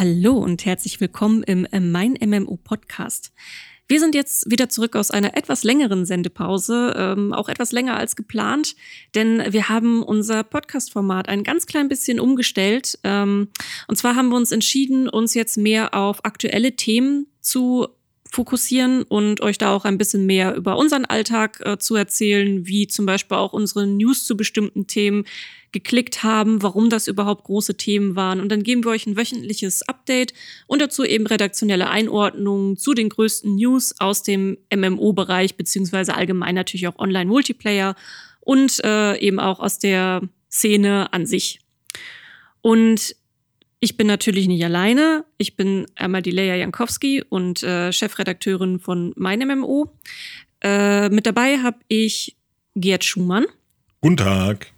Hallo und herzlich willkommen im äh, Mein MMO Podcast. Wir sind jetzt wieder zurück aus einer etwas längeren Sendepause, ähm, auch etwas länger als geplant, denn wir haben unser Podcast-Format ein ganz klein bisschen umgestellt. Ähm, und zwar haben wir uns entschieden, uns jetzt mehr auf aktuelle Themen zu fokussieren und euch da auch ein bisschen mehr über unseren Alltag äh, zu erzählen, wie zum Beispiel auch unsere News zu bestimmten Themen geklickt haben, warum das überhaupt große Themen waren. Und dann geben wir euch ein wöchentliches Update und dazu eben redaktionelle Einordnungen zu den größten News aus dem MMO-Bereich, beziehungsweise allgemein natürlich auch Online-Multiplayer und äh, eben auch aus der Szene an sich. Und ich bin natürlich nicht alleine. Ich bin einmal die Leia Jankowski und äh, Chefredakteurin von Mein MMO. Äh, mit dabei habe ich Gerd Schumann. Guten Tag.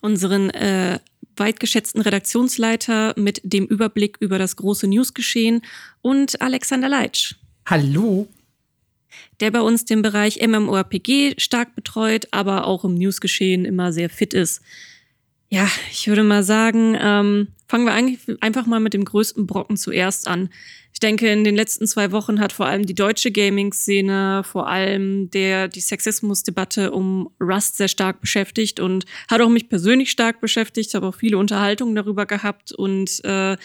Unseren äh, weitgeschätzten Redaktionsleiter mit dem Überblick über das große Newsgeschehen und Alexander Leitsch. Hallo. Der bei uns den Bereich MMORPG stark betreut, aber auch im Newsgeschehen immer sehr fit ist. Ja, ich würde mal sagen, ähm, fangen wir eigentlich einfach mal mit dem größten Brocken zuerst an. Ich denke, in den letzten zwei Wochen hat vor allem die deutsche Gaming-Szene, vor allem der, die Sexismusdebatte um Rust sehr stark beschäftigt und hat auch mich persönlich stark beschäftigt. Ich habe auch viele Unterhaltungen darüber gehabt und äh,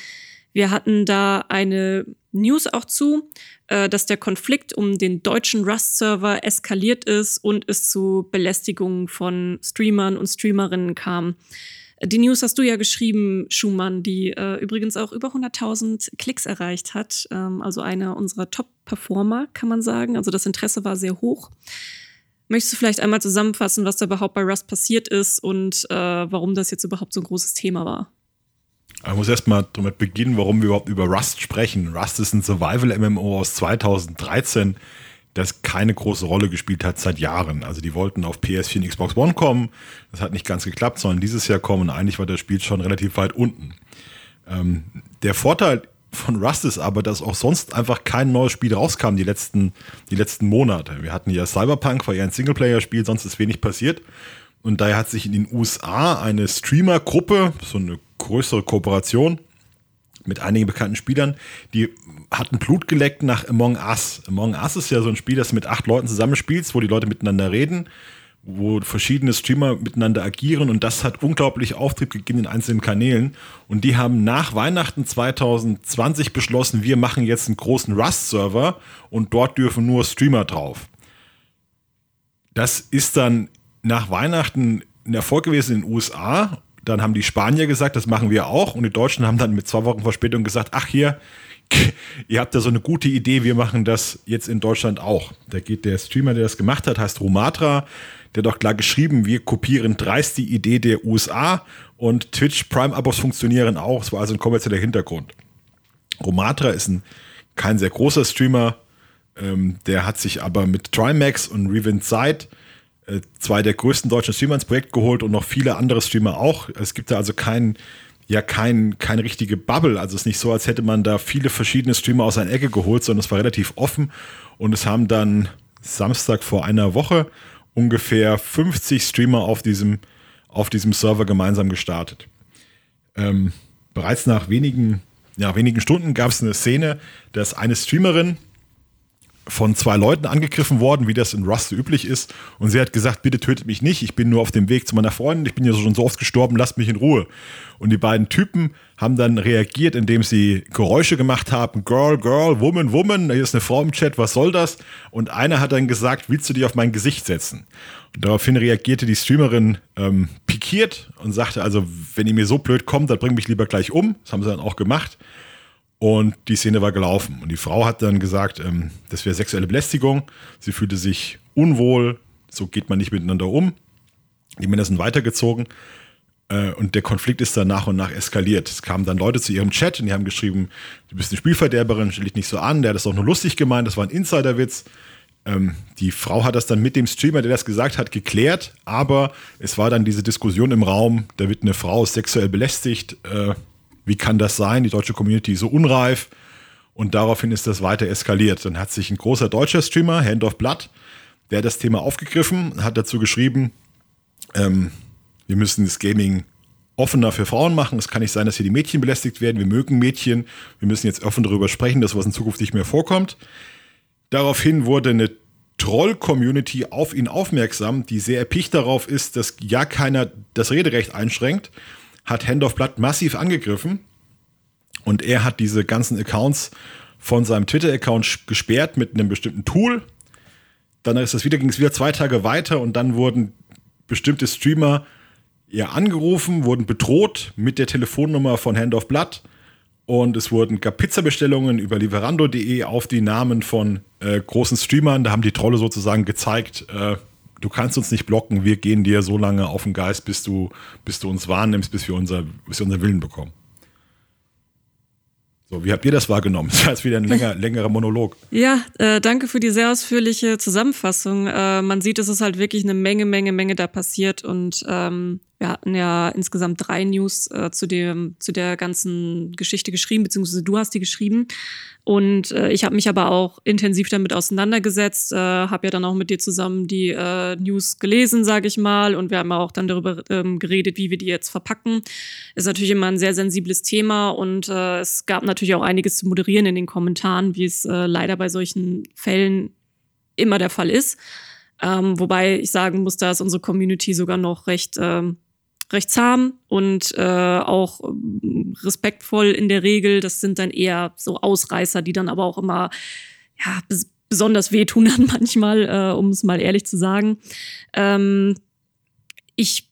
wir hatten da eine News auch zu, äh, dass der Konflikt um den deutschen Rust-Server eskaliert ist und es zu Belästigungen von Streamern und Streamerinnen kam. Die News hast du ja geschrieben, Schumann, die äh, übrigens auch über 100.000 Klicks erreicht hat. Ähm, also einer unserer Top-Performer, kann man sagen. Also das Interesse war sehr hoch. Möchtest du vielleicht einmal zusammenfassen, was da überhaupt bei Rust passiert ist und äh, warum das jetzt überhaupt so ein großes Thema war? Ich muss erstmal damit beginnen, warum wir überhaupt über Rust sprechen. Rust ist ein Survival-MMO aus 2013 das keine große Rolle gespielt hat seit Jahren. Also die wollten auf PS4 und Xbox One kommen. Das hat nicht ganz geklappt, sondern dieses Jahr kommen. Und eigentlich war das Spiel schon relativ weit unten. Ähm, der Vorteil von Rust ist aber, dass auch sonst einfach kein neues Spiel rauskam die letzten, die letzten Monate. Wir hatten ja Cyberpunk, war ja ein Singleplayer-Spiel, sonst ist wenig passiert. Und daher hat sich in den USA eine Streamer-Gruppe, so eine größere Kooperation, mit einigen bekannten Spielern, die hatten Blut geleckt nach Among Us. Among Us ist ja so ein Spiel, das mit acht Leuten zusammenspielst, wo die Leute miteinander reden, wo verschiedene Streamer miteinander agieren und das hat unglaublich Auftrieb gegeben in einzelnen Kanälen. Und die haben nach Weihnachten 2020 beschlossen, wir machen jetzt einen großen Rust-Server und dort dürfen nur Streamer drauf. Das ist dann nach Weihnachten ein Erfolg gewesen in den USA dann haben die Spanier gesagt, das machen wir auch. Und die Deutschen haben dann mit zwei Wochen Verspätung gesagt, ach hier, ihr habt da so eine gute Idee, wir machen das jetzt in Deutschland auch. Da geht der Streamer, der das gemacht hat, heißt Romatra. Der hat auch klar geschrieben, wir kopieren dreist die Idee der USA und Twitch Prime-Abos funktionieren auch. Es war also ein kommerzieller Hintergrund. Romatra ist ein, kein sehr großer Streamer. Ähm, der hat sich aber mit Trimax und Revent Side zwei der größten deutschen Streamer ins Projekt geholt und noch viele andere Streamer auch. Es gibt da also kein, ja, kein, keine richtige Bubble. Also es ist nicht so, als hätte man da viele verschiedene Streamer aus einer Ecke geholt, sondern es war relativ offen. Und es haben dann Samstag vor einer Woche ungefähr 50 Streamer auf diesem, auf diesem Server gemeinsam gestartet. Ähm, bereits nach wenigen, ja, wenigen Stunden gab es eine Szene, dass eine Streamerin von zwei Leuten angegriffen worden, wie das in Rust üblich ist. Und sie hat gesagt, bitte tötet mich nicht, ich bin nur auf dem Weg zu meiner Freundin, ich bin ja schon so oft gestorben, lasst mich in Ruhe. Und die beiden Typen haben dann reagiert, indem sie Geräusche gemacht haben, Girl, Girl, Woman, Woman, hier ist eine Frau im Chat, was soll das? Und einer hat dann gesagt, willst du dich auf mein Gesicht setzen? Und daraufhin reagierte die Streamerin ähm, pikiert und sagte, also wenn ihr mir so blöd kommt, dann bring mich lieber gleich um. Das haben sie dann auch gemacht. Und die Szene war gelaufen. Und die Frau hat dann gesagt, ähm, das wäre sexuelle Belästigung. Sie fühlte sich unwohl. So geht man nicht miteinander um. Die Männer sind weitergezogen. Äh, und der Konflikt ist dann nach und nach eskaliert. Es kamen dann Leute zu ihrem Chat und die haben geschrieben, du bist eine Spielverderberin, stell dich nicht so an. Der hat das auch nur lustig gemeint. Das war ein Insiderwitz. Ähm, die Frau hat das dann mit dem Streamer, der das gesagt hat, geklärt. Aber es war dann diese Diskussion im Raum, da wird eine Frau sexuell belästigt. Äh, wie kann das sein? Die deutsche Community ist so unreif. Und daraufhin ist das weiter eskaliert. Dann hat sich ein großer deutscher Streamer, Hand of Blood, der hat das Thema aufgegriffen, hat dazu geschrieben, ähm, wir müssen das Gaming offener für Frauen machen. Es kann nicht sein, dass hier die Mädchen belästigt werden. Wir mögen Mädchen. Wir müssen jetzt offen darüber sprechen, dass was in Zukunft nicht mehr vorkommt. Daraufhin wurde eine Troll-Community auf ihn aufmerksam, die sehr erpicht darauf ist, dass ja keiner das Rederecht einschränkt, hat Hand of Blood massiv angegriffen und er hat diese ganzen Accounts von seinem Twitter-Account gesperrt mit einem bestimmten Tool. Dann ist das wieder, ging es wieder zwei Tage weiter und dann wurden bestimmte Streamer ja angerufen, wurden bedroht mit der Telefonnummer von Hand of Blood und es wurden gab Pizzabestellungen über lieferando.de auf die Namen von äh, großen Streamern. Da haben die Trolle sozusagen gezeigt, äh, du kannst uns nicht blocken, wir gehen dir so lange auf den Geist, bis du, bis du uns wahrnimmst, bis wir unser, bis wir unser Willen bekommen. So, wie habt ihr das wahrgenommen? Das war jetzt wieder ein länger, längerer Monolog. Ja, äh, danke für die sehr ausführliche Zusammenfassung. Äh, man sieht, es ist halt wirklich eine Menge, Menge, Menge da passiert und ähm, wir hatten ja insgesamt drei News äh, zu, dem, zu der ganzen Geschichte geschrieben, beziehungsweise du hast die geschrieben. Und äh, ich habe mich aber auch intensiv damit auseinandergesetzt, äh, habe ja dann auch mit dir zusammen die äh, News gelesen, sage ich mal. Und wir haben auch dann darüber ähm, geredet, wie wir die jetzt verpacken. Ist natürlich immer ein sehr sensibles Thema und äh, es gab natürlich auch einiges zu moderieren in den Kommentaren, wie es äh, leider bei solchen Fällen immer der Fall ist. Ähm, wobei ich sagen muss, da ist unsere Community sogar noch recht ähm, recht zahm und äh, auch ähm, respektvoll in der Regel. Das sind dann eher so Ausreißer, die dann aber auch immer ja, bes besonders wehtun dann manchmal, äh, um es mal ehrlich zu sagen. Ähm, ich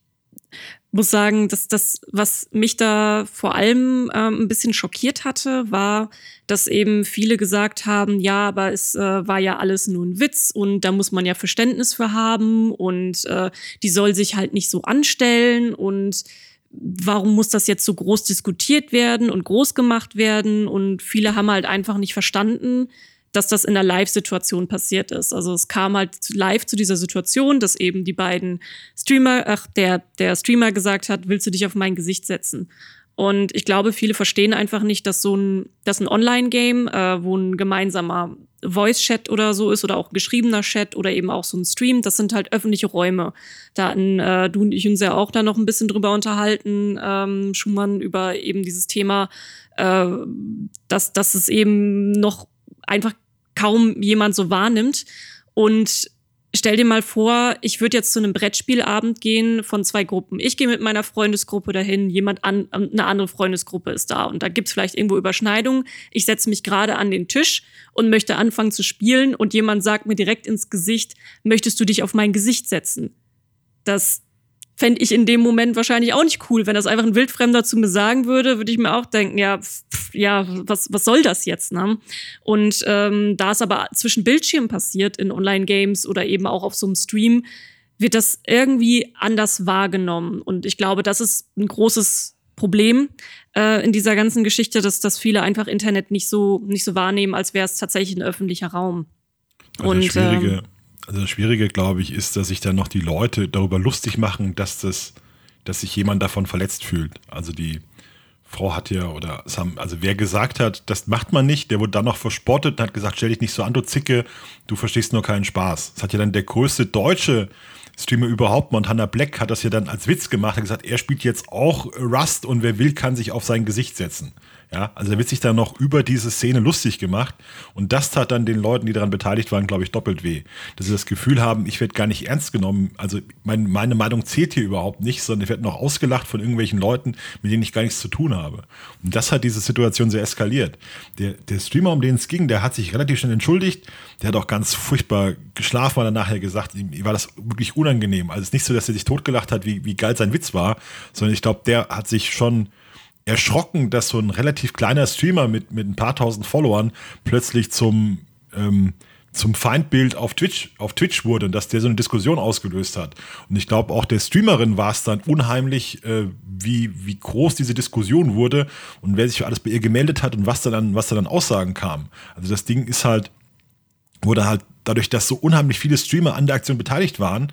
muss sagen, dass das, was mich da vor allem ähm, ein bisschen schockiert hatte, war, dass eben viele gesagt haben, ja, aber es äh, war ja alles nur ein Witz und da muss man ja Verständnis für haben und äh, die soll sich halt nicht so anstellen und warum muss das jetzt so groß diskutiert werden und groß gemacht werden und viele haben halt einfach nicht verstanden, dass das in der Live-Situation passiert ist. Also es kam halt live zu dieser Situation, dass eben die beiden Streamer, ach, der, der Streamer gesagt hat, willst du dich auf mein Gesicht setzen? Und ich glaube, viele verstehen einfach nicht, dass so ein, dass ein Online-Game, äh, wo ein gemeinsamer Voice-Chat oder so ist oder auch geschriebener Chat oder eben auch so ein Stream, das sind halt öffentliche Räume. Da hatten äh, du und ich uns ja auch da noch ein bisschen drüber unterhalten, ähm, Schumann, über eben dieses Thema, äh, dass, dass es eben noch einfach kaum jemand so wahrnimmt. Und stell dir mal vor, ich würde jetzt zu einem Brettspielabend gehen von zwei Gruppen. Ich gehe mit meiner Freundesgruppe dahin, jemand an, eine andere Freundesgruppe ist da und da gibt's vielleicht irgendwo Überschneidungen. Ich setze mich gerade an den Tisch und möchte anfangen zu spielen und jemand sagt mir direkt ins Gesicht, möchtest du dich auf mein Gesicht setzen? Das fände ich in dem Moment wahrscheinlich auch nicht cool. Wenn das einfach ein Wildfremder zu mir sagen würde, würde ich mir auch denken, ja, pff, ja, was, was soll das jetzt? Ne? Und ähm, da es aber zwischen Bildschirmen passiert in Online-Games oder eben auch auf so einem Stream, wird das irgendwie anders wahrgenommen. Und ich glaube, das ist ein großes Problem äh, in dieser ganzen Geschichte, dass, dass viele einfach Internet nicht so, nicht so wahrnehmen, als wäre es tatsächlich ein öffentlicher Raum. Also Und, schwierige, ähm, also das Schwierige, glaube ich, ist, dass sich dann noch die Leute darüber lustig machen, dass das, dass sich jemand davon verletzt fühlt. Also die Frau hat ja, oder haben, also wer gesagt hat, das macht man nicht, der wurde dann noch verspottet und hat gesagt, stell dich nicht so an, du Zicke, du verstehst nur keinen Spaß. Das hat ja dann der größte deutsche Streamer überhaupt, Montana Black, hat das ja dann als Witz gemacht, hat gesagt, er spielt jetzt auch Rust und wer will, kann sich auf sein Gesicht setzen. Ja, also da wird sich dann noch über diese Szene lustig gemacht und das tat dann den Leuten, die daran beteiligt waren, glaube ich, doppelt weh. Dass sie das Gefühl haben, ich werde gar nicht ernst genommen. Also mein, meine Meinung zählt hier überhaupt nicht, sondern ich werde noch ausgelacht von irgendwelchen Leuten, mit denen ich gar nichts zu tun habe. Und das hat diese Situation sehr eskaliert. Der, der Streamer, um den es ging, der hat sich relativ schnell entschuldigt. Der hat auch ganz furchtbar geschlafen, weil er nachher gesagt, ihm war das wirklich unangenehm. Also es ist nicht so, dass er sich totgelacht hat, wie, wie geil sein Witz war, sondern ich glaube, der hat sich schon erschrocken, dass so ein relativ kleiner Streamer mit, mit ein paar tausend Followern plötzlich zum, ähm, zum Feindbild auf Twitch, auf Twitch wurde und dass der so eine Diskussion ausgelöst hat. Und ich glaube, auch der Streamerin war es dann unheimlich, äh, wie, wie groß diese Diskussion wurde und wer sich für alles bei ihr gemeldet hat und was da dann, was da dann Aussagen kam. Also das Ding ist halt, wurde halt dadurch, dass so unheimlich viele Streamer an der Aktion beteiligt waren,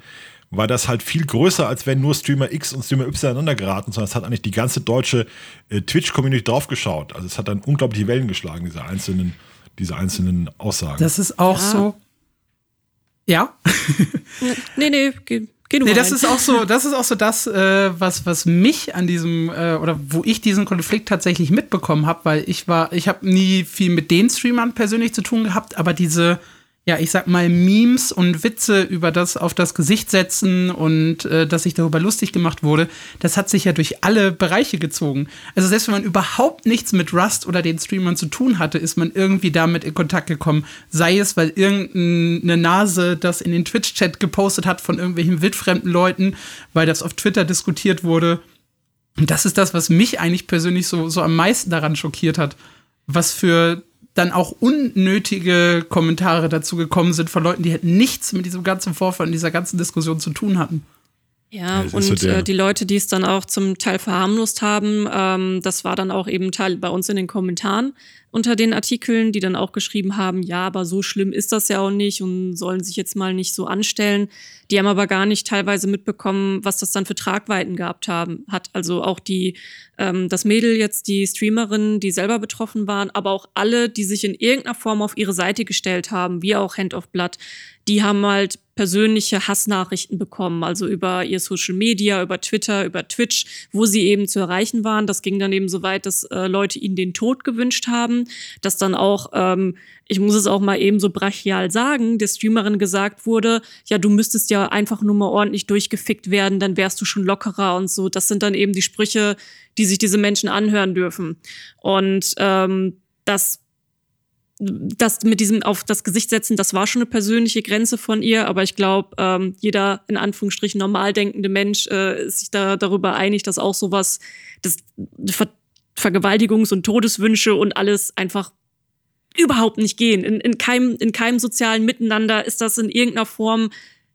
war das halt viel größer, als wenn nur Streamer X und Streamer Y aneinander geraten, sondern es hat eigentlich die ganze deutsche äh, Twitch-Community draufgeschaut. Also es hat dann unglaubliche Wellen geschlagen, diese einzelnen, diese einzelnen Aussagen. Das ist auch ja. so. Ja? nee, nee, geh, Geh du nee, mal das rein. ist auch so, das ist auch so das, äh, was, was mich an diesem, äh, oder wo ich diesen Konflikt tatsächlich mitbekommen habe, weil ich war, ich habe nie viel mit den Streamern persönlich zu tun gehabt, aber diese, ja, ich sag mal, Memes und Witze über das auf das Gesicht setzen und äh, dass sich darüber lustig gemacht wurde, das hat sich ja durch alle Bereiche gezogen. Also selbst wenn man überhaupt nichts mit Rust oder den Streamern zu tun hatte, ist man irgendwie damit in Kontakt gekommen. Sei es, weil irgendeine Nase das in den Twitch-Chat gepostet hat von irgendwelchen wildfremden Leuten, weil das auf Twitter diskutiert wurde. Und das ist das, was mich eigentlich persönlich so, so am meisten daran schockiert hat. Was für dann auch unnötige Kommentare dazu gekommen sind von Leuten, die halt nichts mit diesem ganzen Vorfall und dieser ganzen Diskussion zu tun hatten. Ja, Das so und der- äh, die Leute, die es dann auch zum Teil verharmlost haben, ähm, das war dann auch eben Teil bei uns in den Kommentaren unter den Artikeln, die dann auch geschrieben haben, ja, aber so schlimm ist das ja auch nicht und sollen sich jetzt mal nicht so anstellen. Die haben aber gar nicht teilweise mitbekommen, was das dann für Tragweiten gehabt haben, hat. Also auch die, ähm, das Mädel jetzt, die Streamerin, die selber betroffen waren, aber auch alle, die sich in irgendeiner Form auf ihre Seite gestellt haben, wie auch Hand of Blood, die haben halt persönliche Hassnachrichten bekommen, also über ihr Social Media, über Twitter, über Twitch, wo sie eben zu erreichen waren. Das ging dann eben so weit, dass äh, Leute ihnen den Tod gewünscht haben, dass dann auch, ähm, ich muss es auch mal eben so brachial sagen, der Streamerin gesagt wurde, ja, du müsstest ja einfach nur mal ordentlich durchgefickt werden, dann wärst du schon lockerer und so. Das sind dann eben die Sprüche, die sich diese Menschen anhören dürfen. Und ähm, das das mit diesem auf das Gesicht setzen, das war schon eine persönliche Grenze von ihr, aber ich glaube, ähm, jeder in Anführungsstrichen normal denkende Mensch äh, ist sich da darüber einig, dass auch sowas, das Ver Vergewaltigungs- und Todeswünsche und alles einfach überhaupt nicht gehen. In, in, keinem, in keinem sozialen Miteinander ist das in irgendeiner Form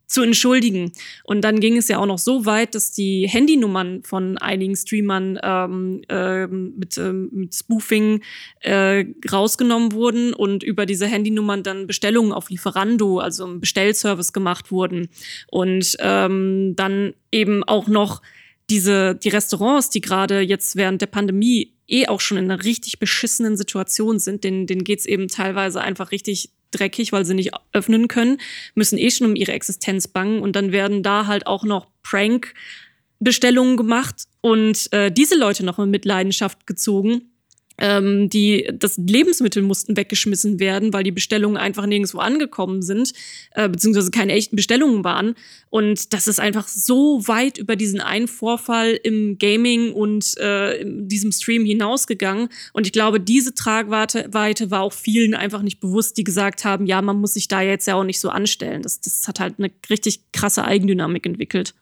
zu entschuldigen. Und dann ging es ja auch noch so weit, dass die Handynummern von einigen Streamern ähm, ähm, mit, ähm, mit Spoofing äh, rausgenommen wurden und über diese Handynummern dann Bestellungen auf Lieferando, also im Bestellservice gemacht wurden. Und ähm, dann eben auch noch diese, die Restaurants, die gerade jetzt während der Pandemie eh auch schon in einer richtig beschissenen Situation sind, denen, denen geht's eben teilweise einfach richtig dreckig, weil sie nicht öffnen können, müssen eh schon um ihre Existenz bangen und dann werden da halt auch noch Prank-Bestellungen gemacht und äh, diese Leute noch in Mitleidenschaft gezogen. Ähm, die das Lebensmittel mussten weggeschmissen werden, weil die Bestellungen einfach nirgendwo angekommen sind, äh, beziehungsweise keine echten Bestellungen waren. Und das ist einfach so weit über diesen einen Vorfall im Gaming und äh, in diesem Stream hinausgegangen. Und ich glaube, diese Tragweite Weite war auch vielen einfach nicht bewusst, die gesagt haben, ja, man muss sich da jetzt ja auch nicht so anstellen. Das, das hat halt eine richtig krasse Eigendynamik entwickelt.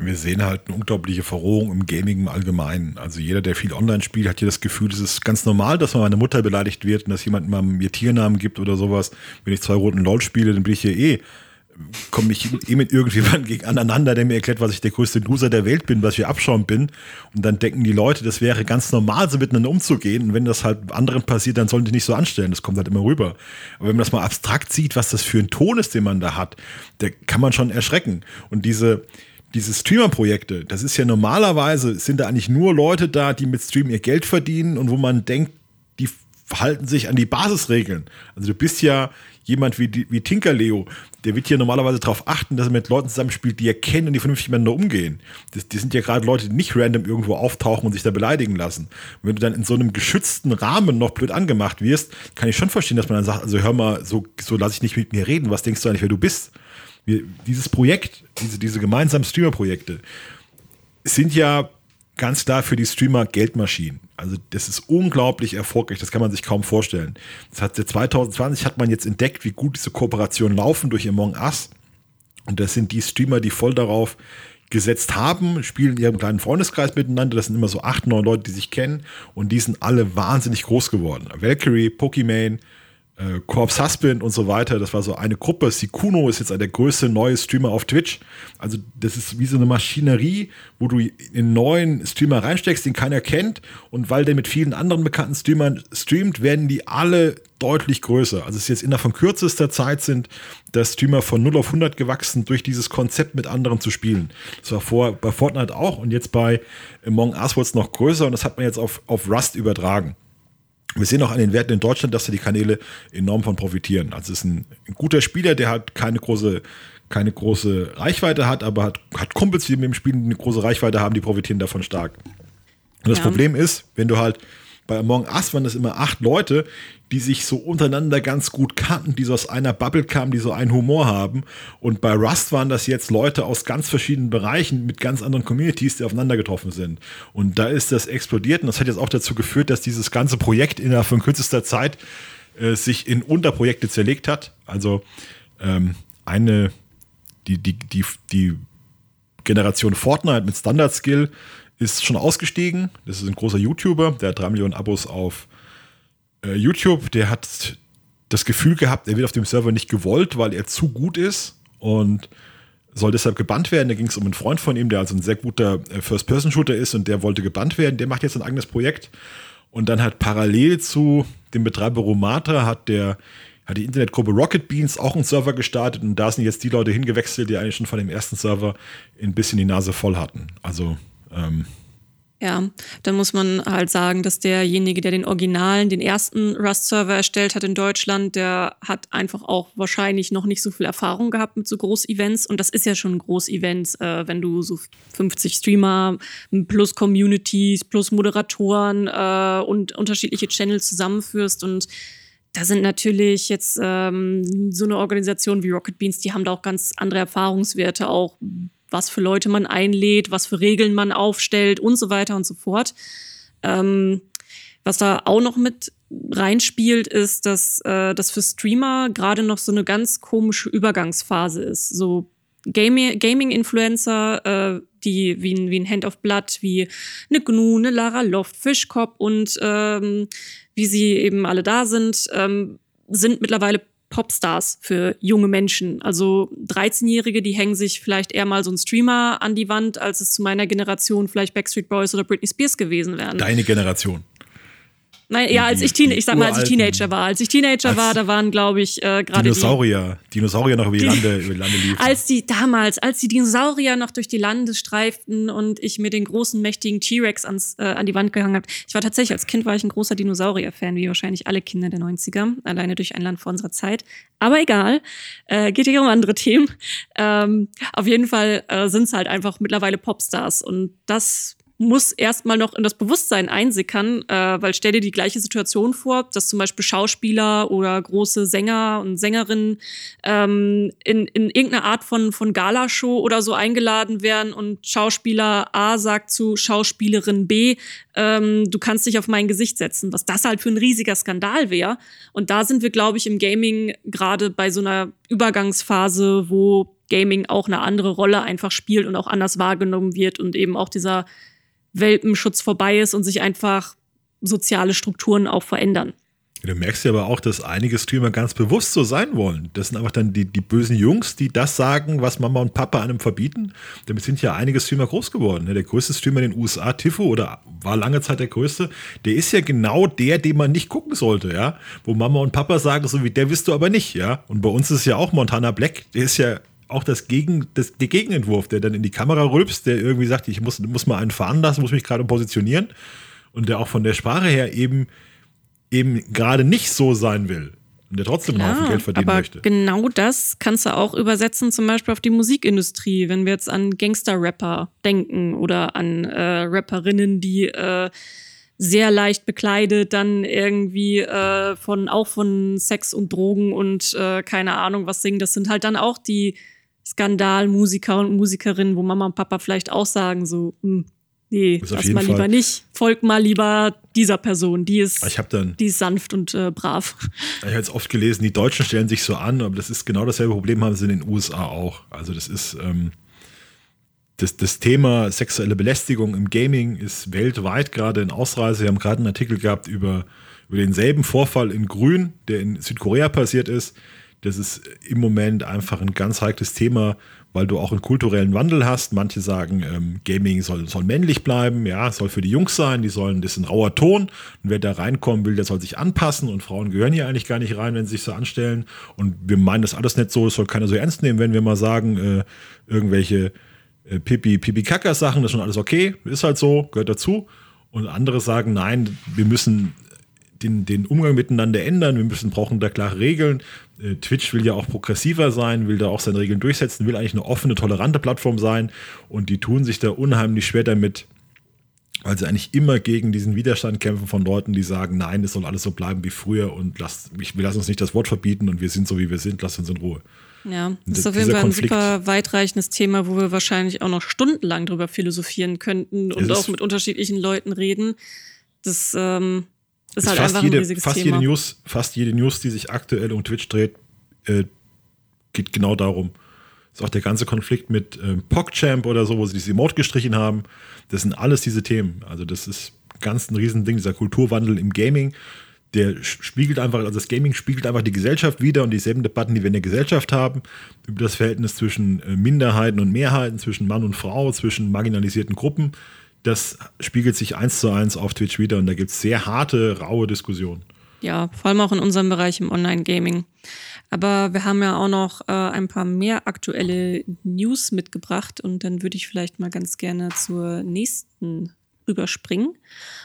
Wir sehen halt eine unglaubliche Verrohung im Gaming im Allgemeinen. Also jeder, der viel online spielt, hat hier das Gefühl, es ist ganz normal, dass mal meine Mutter beleidigt wird und dass jemand mal mir Tiernamen gibt oder sowas. Wenn ich zwei roten LOL spiele, dann bin ich hier eh, komme ich eh mit irgendjemandem gegen aneinander, der mir erklärt, was ich der größte Loser der Welt bin, was ich Abschaum bin. Und dann denken die Leute, das wäre ganz normal, so miteinander umzugehen. Und wenn das halt anderen passiert, dann sollen die nicht so anstellen. Das kommt halt immer rüber. Aber wenn man das mal abstrakt sieht, was das für ein Ton ist, den man da hat, der kann man schon erschrecken. Und diese, diese Streamer-Projekte, das ist ja normalerweise, sind da eigentlich nur Leute da, die mit Stream ihr Geld verdienen und wo man denkt, die halten sich an die Basisregeln. Also du bist ja jemand wie, wie Tinkerleo, der wird hier normalerweise darauf achten, dass er mit Leuten zusammenspielt, die er kennt und die vernünftig miteinander umgehen. Das, die sind ja gerade Leute, die nicht random irgendwo auftauchen und sich da beleidigen lassen. Und wenn du dann in so einem geschützten Rahmen noch blöd angemacht wirst, kann ich schon verstehen, dass man dann sagt, also hör mal, so, so lass ich nicht mit mir reden, was denkst du eigentlich, wer du bist? Wir, dieses Projekt, diese, diese gemeinsamen Streamer-Projekte, sind ja ganz klar für die Streamer Geldmaschinen. Also das ist unglaublich erfolgreich, das kann man sich kaum vorstellen. Das hat seit 2020 hat man jetzt entdeckt, wie gut diese Kooperationen laufen durch Among Us. Und das sind die Streamer, die voll darauf gesetzt haben, spielen in ihrem kleinen Freundeskreis miteinander. Das sind immer so acht, neun Leute, die sich kennen. Und die sind alle wahnsinnig groß geworden. Valkyrie, Pokimane, äh, Corpse Husband und so weiter. Das war so eine Gruppe. Sikuno ist jetzt der größte neue Streamer auf Twitch. Also das ist wie so eine Maschinerie, wo du einen neuen Streamer reinsteckst, den keiner kennt. Und weil der mit vielen anderen bekannten Streamern streamt, werden die alle deutlich größer. Also es ist jetzt innerhalb von kürzester Zeit sind der Streamer von 0 auf 100 gewachsen, durch dieses Konzept mit anderen zu spielen. Das war vor bei Fortnite auch und jetzt bei Among Us wurde es noch größer und das hat man jetzt auf, auf Rust übertragen. Wir sehen auch an den Werten in Deutschland, dass da die Kanäle enorm von profitieren. Also es ist ein, ein guter Spieler, der halt keine große, keine große Reichweite hat, aber hat, hat Kumpels, die mit dem Spielen eine große Reichweite haben, die profitieren davon stark. Und das Ja. Problem ist, wenn du halt bei Among Us waren das immer acht Leute, die sich so untereinander ganz gut kannten, die so aus einer Bubble kamen, die so einen Humor haben. Und bei Rust waren das jetzt Leute aus ganz verschiedenen Bereichen mit ganz anderen Communities, die aufeinander getroffen sind. Und da ist das explodiert und das hat jetzt auch dazu geführt, dass dieses ganze Projekt innerhalb von kürzester Zeit äh, sich in Unterprojekte zerlegt hat. Also ähm, eine, die, die, die, die Generation Fortnite mit Standard Skill ist schon ausgestiegen. Das ist ein großer YouTuber, der hat drei Millionen Abos auf äh, YouTube. Der hat das Gefühl gehabt, er wird auf dem Server nicht gewollt, weil er zu gut ist und soll deshalb gebannt werden. Da ging es um einen Freund von ihm, der also ein sehr guter äh, First-Person-Shooter ist und der wollte gebannt werden. Der macht jetzt ein eigenes Projekt. Und dann hat parallel zu dem Betreiber Romatra hat der hat die Internetgruppe Rocket Beans auch einen Server gestartet und da sind jetzt die Leute hingewechselt, die eigentlich schon von dem ersten Server ein bisschen die Nase voll hatten. Also ähm, Ja, dann muss man halt sagen, dass derjenige, der den Originalen, den ersten Rust-Server erstellt hat in Deutschland, der hat einfach auch wahrscheinlich noch nicht so viel Erfahrung gehabt mit so Groß-Events. Und das ist ja schon ein Groß-Event, äh, wenn du so 50 Streamer plus Communities plus Moderatoren äh, und unterschiedliche Channels zusammenführst. Und da sind natürlich jetzt ähm, so eine Organisation wie Rocket Beans, die haben da auch ganz andere Erfahrungswerte, auch was für Leute man einlädt, was für Regeln man aufstellt und so weiter und so fort. Ähm, was da auch noch mit reinspielt, ist, dass äh, das für Streamer gerade noch so eine ganz komische Übergangsphase ist. So Gaming- Gaming-Influencer, äh, die wie ein, wie ein Hand of Blood, wie eine Gnu, eine Lara Loft, Fischkopf und ähm, wie sie eben alle da sind, ähm, sind mittlerweile Popstars für junge Menschen. Also 13-Jährige, die hängen sich vielleicht eher mal so einen Streamer an die Wand, als es zu meiner Generation vielleicht Backstreet Boys oder Britney Spears gewesen wären. deine Generation. Nein, ja, als ich, Teen ich sag mal, als ich Teenager war. Als ich Teenager Als war, da waren, glaube ich, äh, gerade die, Dinosaurier. Dinosaurier noch über die Lande, über die Lande liefen. als die damals, als die Dinosaurier noch durch die Lande streiften und ich mir den großen, mächtigen T-Rex ans, äh, an die Wand gehangen habe. Ich war tatsächlich, als Kind war ich ein großer Dinosaurier-Fan, wie wahrscheinlich alle Kinder der 90er, alleine durch ein Land vor unserer Zeit. Aber egal, äh, geht hier um andere Themen. Ähm, auf jeden Fall äh, sind es halt einfach mittlerweile Popstars und das muss erstmal noch in das Bewusstsein einsickern, äh, weil stell dir die gleiche Situation vor, dass zum Beispiel Schauspieler oder große Sänger und Sängerinnen ähm, in, in irgendeine Art von, von Galashow oder so eingeladen werden und Schauspieler A sagt zu Schauspielerin B, ähm, du kannst dich auf mein Gesicht setzen, was das halt für ein riesiger Skandal wäre. Und da sind wir, glaube ich, im Gaming gerade bei so einer Übergangsphase, wo Gaming auch eine andere Rolle einfach spielt und auch anders wahrgenommen wird und eben auch dieser Welpenschutz vorbei ist und sich einfach soziale Strukturen auch verändern. Du merkst ja aber auch, dass einige Streamer ganz bewusst so sein wollen. Das sind einfach dann die, die bösen Jungs, die das sagen, was Mama und Papa einem verbieten. Damit sind ja einige Streamer groß geworden. ne? Der größte Streamer in den USA, Tiffo, oder war lange Zeit der größte, der ist ja genau der, den man nicht gucken sollte, ja. Wo Mama und Papa sagen, so wie der bist du aber nicht, ja. Und bei uns ist ja auch Montana Black, der ist ja auch das Gegen, das, der Gegenentwurf, der dann in die Kamera rülpst, der irgendwie sagt, ich muss, muss mal einen fahren lassen, muss mich gerade positionieren. Und der auch von der Sprache her eben eben gerade nicht so sein will und der trotzdem einen Haufen Geld verdienen aber möchte. genau das kannst du auch übersetzen, zum Beispiel auf die Musikindustrie, wenn wir jetzt an Gangster-Rapper denken oder an äh, Rapperinnen, die äh, sehr leicht bekleidet, dann irgendwie äh, von auch von Sex und Drogen und äh, keine Ahnung was singen. Das sind halt dann auch die Skandalmusiker und Musikerinnen, wo Mama und Papa vielleicht auch sagen so, hm, nee, lass mal Fall- lieber nicht, folg mal lieber dieser Person, die ist, Ich dann, die ist sanft und äh, brav. ich habe jetzt oft gelesen, die Deutschen stellen sich so an, aber das ist genau dasselbe Problem haben sie in den USA auch. Also das ist ähm, das, das Thema sexuelle Belästigung im Gaming ist weltweit gerade in Ausreise. Wir haben gerade einen Artikel gehabt über, über denselben Vorfall in Grün, der in Südkorea passiert ist. Das ist im Moment einfach ein ganz heikles Thema, weil du auch einen kulturellen Wandel hast. Manche sagen, ähm, Gaming soll, soll männlich bleiben, ja, soll für die Jungs sein, die sollen, das ist ein rauer Ton. Und wer da reinkommen will, der soll sich anpassen und Frauen gehören hier eigentlich gar nicht rein, wenn sie sich so anstellen. Und wir meinen das alles nicht so, das soll keiner so ernst nehmen, wenn wir mal sagen, äh, irgendwelche äh, Pipi, Pipi Kacker Sachen, das ist schon alles okay, ist halt so, gehört dazu. Und andere sagen, nein, wir müssen den, den Umgang miteinander ändern. Wir müssen brauchen da klare Regeln. Äh, Twitch will ja auch progressiver sein, will da auch seine Regeln durchsetzen, will eigentlich eine offene, tolerante Plattform sein. Und die tun sich da unheimlich schwer damit, weil sie eigentlich immer gegen diesen Widerstand kämpfen von Leuten, die sagen, nein, es soll alles so bleiben wie früher und lasst, wir lassen uns nicht das Wort verbieten und wir sind so, wie wir sind, lasst uns in Ruhe. Ja, das ist auf jeden Fall ein super weitreichendes Thema, wo wir wahrscheinlich auch noch stundenlang drüber philosophieren könnten und auch mit unterschiedlichen Leuten reden. Das ähm, ist, ist halt einfach jede, ein riesiges fast Thema. Jede News, fast jede News, die sich aktuell um Twitch dreht, äh, geht genau darum. Das ist auch der ganze Konflikt mit ähm, PogChamp oder so, wo sie dieses Emote gestrichen haben. Das sind alles diese Themen. Also das ist ganz ein Riesending, dieser Kulturwandel im Gaming. Der spiegelt einfach, also das Gaming spiegelt einfach die Gesellschaft wieder und dieselben Debatten, die wir in der Gesellschaft haben, über das Verhältnis zwischen äh, Minderheiten und Mehrheiten, zwischen Mann und Frau, zwischen marginalisierten Gruppen das spiegelt sich eins zu eins auf Twitch wieder und da gibt es sehr harte, raue Diskussionen. Ja, vor allem auch in unserem Bereich im Online-Gaming. Aber wir haben ja auch noch äh, ein paar mehr aktuelle News mitgebracht und dann würde ich vielleicht mal ganz gerne zur nächsten rüberspringen.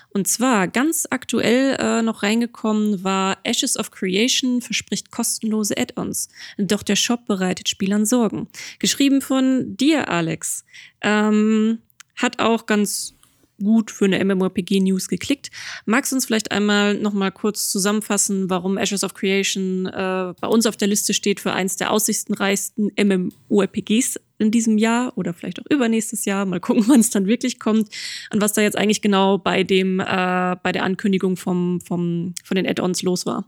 Und zwar ganz aktuell äh, noch reingekommen war Ashes of Creation verspricht kostenlose Add-ons. Doch der Shop bereitet Spielern Sorgen. Geschrieben von dir, Alex. Ähm, hat auch ganz gut für eine MMORPG-News geklickt. Magst du uns vielleicht einmal noch mal kurz zusammenfassen, warum Ashes of Creation äh, bei uns auf der Liste steht für eins der aussichtsreichsten MMORPGs in diesem Jahr oder vielleicht auch übernächstes Jahr. Mal gucken, wann es dann wirklich kommt und was da jetzt eigentlich genau bei dem äh, bei der Ankündigung vom, vom von den Add-ons los war.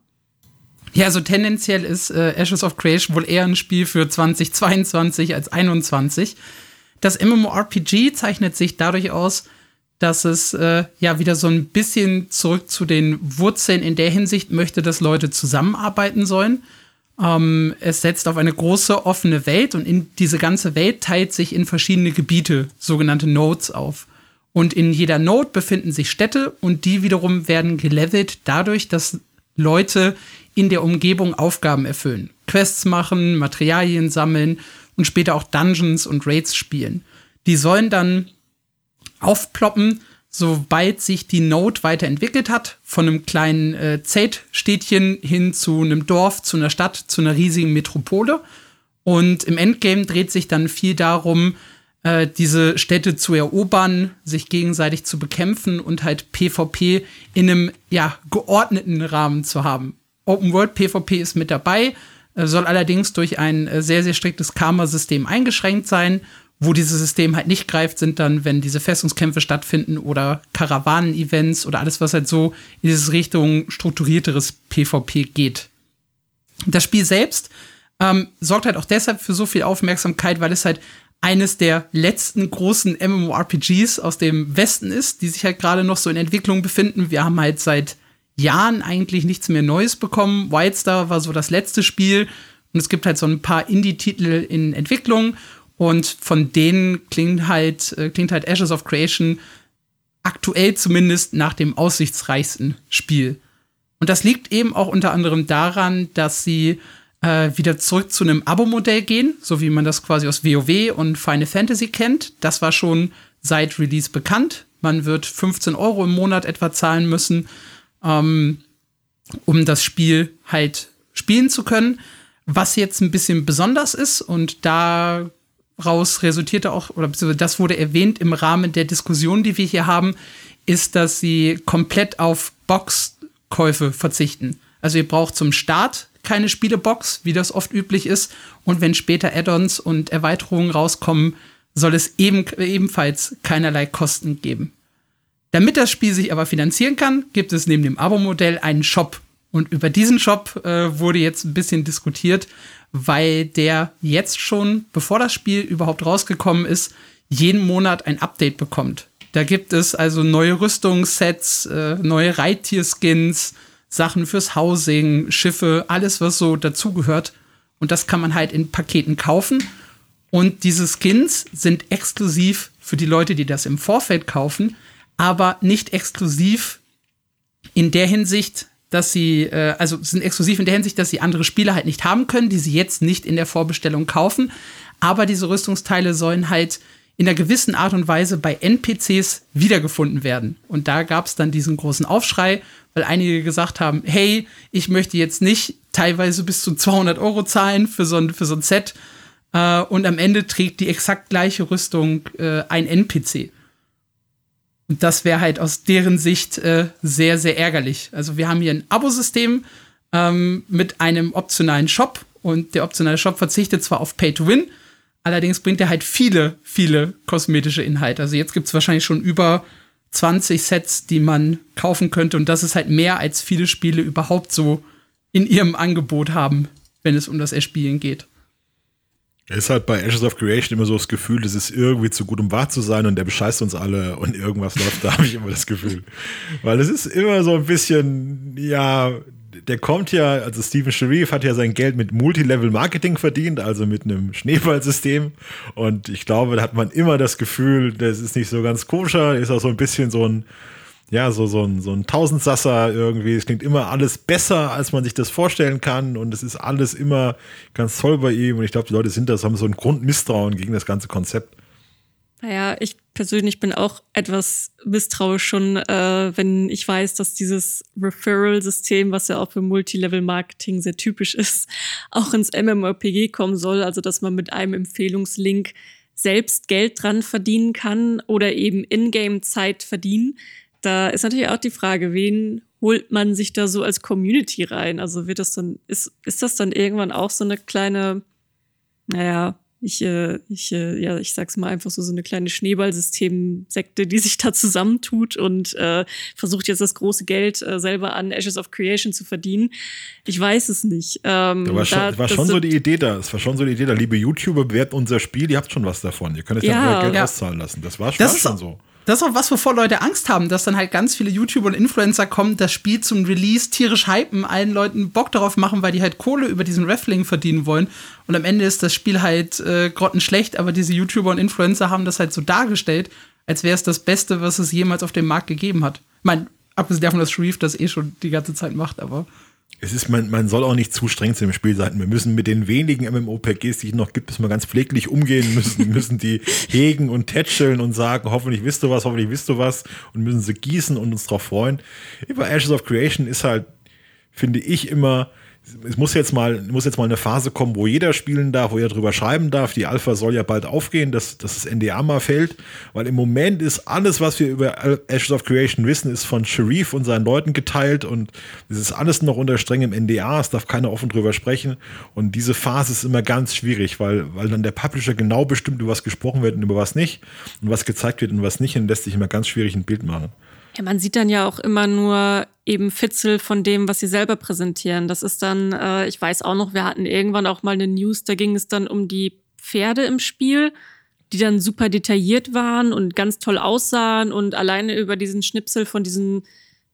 Ja, also tendenziell ist äh, Ashes of Creation wohl eher ein Spiel für 2022 als 2021. Das MMORPG zeichnet sich dadurch aus, dass es äh, ja wieder so ein bisschen zurück zu den Wurzeln in der Hinsicht möchte, dass Leute zusammenarbeiten sollen. Ähm, es setzt auf eine große offene Welt und in diese ganze Welt teilt sich in verschiedene Gebiete, sogenannte Nodes auf. Und in jeder Node befinden sich Städte und die wiederum werden gelevelt dadurch, dass Leute in der Umgebung Aufgaben erfüllen. Quests machen, Materialien sammeln und später auch Dungeons und Raids spielen. Die sollen dann aufploppen, sobald sich die Node weiterentwickelt hat, von einem kleinen äh, Zeltstädtchen hin zu einem Dorf, zu einer Stadt, zu einer riesigen Metropole. Und im Endgame dreht sich dann viel darum, äh, diese Städte zu erobern, sich gegenseitig zu bekämpfen und halt PvP in einem ja, geordneten Rahmen zu haben. Open World PvP ist mit dabei, soll allerdings durch ein äh, sehr, sehr striktes Karma-System eingeschränkt sein. Wo dieses System halt nicht greift, sind dann, wenn diese Festungskämpfe stattfinden oder Karawanen-Events oder alles, was halt so in diese Richtung strukturierteres PvP geht. Das Spiel selbst ähm, sorgt halt auch deshalb für so viel Aufmerksamkeit, weil es halt eines der letzten großen MMORPGs aus dem Westen ist, die sich halt gerade noch so in Entwicklung befinden. Wir haben halt seit Jahren eigentlich nichts mehr Neues bekommen. Wildstar war so das letzte Spiel und es gibt halt so ein paar Indie-Titel in Entwicklung und von denen klingt halt, äh, klingt halt Ashes of Creation aktuell zumindest nach dem aussichtsreichsten Spiel. Und das liegt eben auch unter anderem daran, dass sie äh, wieder zurück zu einem Abo-Modell gehen, so wie man das quasi aus WoW und Final Fantasy kennt. Das war schon seit Release bekannt. Man wird 15 Euro im Monat etwa zahlen müssen ähm, um das Spiel halt spielen zu können. Was jetzt ein bisschen besonders ist und daraus resultierte auch, oder das wurde erwähnt im Rahmen der Diskussion, die wir hier haben, ist, dass sie komplett auf Boxkäufe verzichten. Also ihr braucht zum Start keine Spielebox, wie das oft üblich ist. Und wenn später Add-ons und Erweiterungen rauskommen, soll es eben, ebenfalls keinerlei Kosten geben. Damit das Spiel sich aber finanzieren kann, gibt es neben dem Abo-Modell einen Shop. Und über diesen Shop äh, wurde jetzt ein bisschen diskutiert, weil der jetzt schon, bevor das Spiel überhaupt rausgekommen ist, jeden Monat ein Update bekommt. Da gibt es also neue Rüstungssets, äh, neue Reittierskins, Sachen fürs Housing, Schiffe, alles, was so dazugehört. Und das kann man halt in Paketen kaufen. Und diese Skins sind exklusiv für die Leute, die das im Vorfeld kaufen aber nicht exklusiv in der Hinsicht, dass sie, äh, also sind exklusiv in der Hinsicht, dass sie andere Spiele halt nicht haben können, die sie jetzt nicht in der Vorbestellung kaufen. Aber diese Rüstungsteile sollen halt in einer gewissen Art und Weise bei NPCs wiedergefunden werden. Und da gab es dann diesen großen Aufschrei, weil einige gesagt haben, hey, ich möchte jetzt nicht teilweise bis zu 200 Euro zahlen für so ein, für so ein Set äh, und am Ende trägt die exakt gleiche Rüstung äh, ein NPC. Und das wäre halt aus deren Sicht äh, sehr, sehr ärgerlich. Also wir haben hier ein Abosystem ähm, mit einem optionalen Shop und der optionale Shop verzichtet zwar auf Pay to Win, allerdings bringt er halt viele, viele kosmetische Inhalte. Also jetzt gibt es wahrscheinlich schon über 20 Sets, die man kaufen könnte und das ist halt mehr als viele Spiele überhaupt so in ihrem Angebot haben, wenn es um das Erspielen geht. Es ist halt bei Ashes of Creation immer so das Gefühl, das ist irgendwie zu gut, um wahr zu sein und der bescheißt uns alle und irgendwas läuft, da habe ich immer das Gefühl. Weil es ist immer so ein bisschen, ja, der kommt ja, also Stephen Sharif hat ja sein Geld mit Multilevel-Marketing verdient, also mit einem Schneeballsystem. Und ich glaube, da hat man immer das Gefühl, das ist nicht so ganz koscher, ist auch so ein bisschen so ein ja, so, so ein, so ein Tausendsasser irgendwie. Es klingt immer alles besser, als man sich das vorstellen kann. Und es ist alles immer ganz toll bei ihm. Und ich glaube, die Leute sind das, haben so ein Grundmisstrauen gegen das ganze Konzept. Naja, ich persönlich bin auch etwas misstrauisch schon, äh, wenn ich weiß, dass dieses Referral-System, was ja auch für Multilevel-Marketing sehr typisch ist, auch ins MMORPG kommen soll. Also, dass man mit einem Empfehlungslink selbst Geld dran verdienen kann oder eben Ingame-Zeit verdienen da ist natürlich auch die Frage, wen holt man sich da so als Community rein? Also wird das dann, ist, ist das dann irgendwann auch so eine kleine, naja, ich, äh, ich, äh, ja, ich sag's mal einfach so, so eine kleine Schneeballsystem-Sekte, die sich da zusammentut und äh, versucht jetzt das große Geld äh, selber an Ashes of Creation zu verdienen. Ich weiß es nicht. Ähm, da war schon, da, war schon so die Idee da. Es war schon so die Idee da. Liebe YouTuber, bewerten unser Spiel, ihr habt schon was davon. Ihr könnt euch ja, dann Geld ja. auszahlen lassen. Das war, das war schon so. Das ist auch was, wovor Leute Angst haben, dass dann halt ganz viele YouTuber und Influencer kommen, das Spiel zum Release tierisch hypen, allen Leuten Bock darauf machen, weil die halt Kohle über diesen Raffling verdienen wollen. Und am Ende ist das Spiel halt äh, grottenschlecht, aber diese YouTuber und Influencer haben das halt so dargestellt, als wäre es das Beste, was es jemals auf dem Markt gegeben hat. Ich meine, abgesehen davon, dass Sharif das eh schon die ganze Zeit macht, aber es ist, man, man soll auch nicht zu streng zu dem Spiel sein. Wir müssen mit den wenigen MMOPGs, die es noch gibt, müssen wir ganz pfleglich umgehen müssen, müssen die hegen und tätscheln und sagen, hoffentlich wisst du was, hoffentlich wisst du was und müssen sie gießen und uns darauf freuen. Über Ashes of Creation ist halt, finde ich immer, es muss jetzt mal, muss jetzt mal eine Phase kommen, wo jeder spielen darf, wo jeder drüber schreiben darf. Die Alpha soll ja bald aufgehen, dass, dass das NDA mal fällt. Weil im Moment ist alles, was wir über Ashes of Creation wissen, ist von Sharif und seinen Leuten geteilt und es ist alles noch unter strengem NDA. Es darf keiner offen drüber sprechen. Und diese Phase ist immer ganz schwierig, weil, weil dann der Publisher genau bestimmt, über was gesprochen wird und über was nicht und was gezeigt wird und was nicht und lässt sich immer ganz schwierig ein Bild machen. Ja, man sieht dann ja auch immer nur eben Fitzel von dem, was sie selber präsentieren. Das ist dann, äh, ich weiß auch noch, wir hatten irgendwann auch mal eine News, da ging es dann um die Pferde im Spiel, die dann super detailliert waren und ganz toll aussahen und alleine über diesen Schnipsel von diesen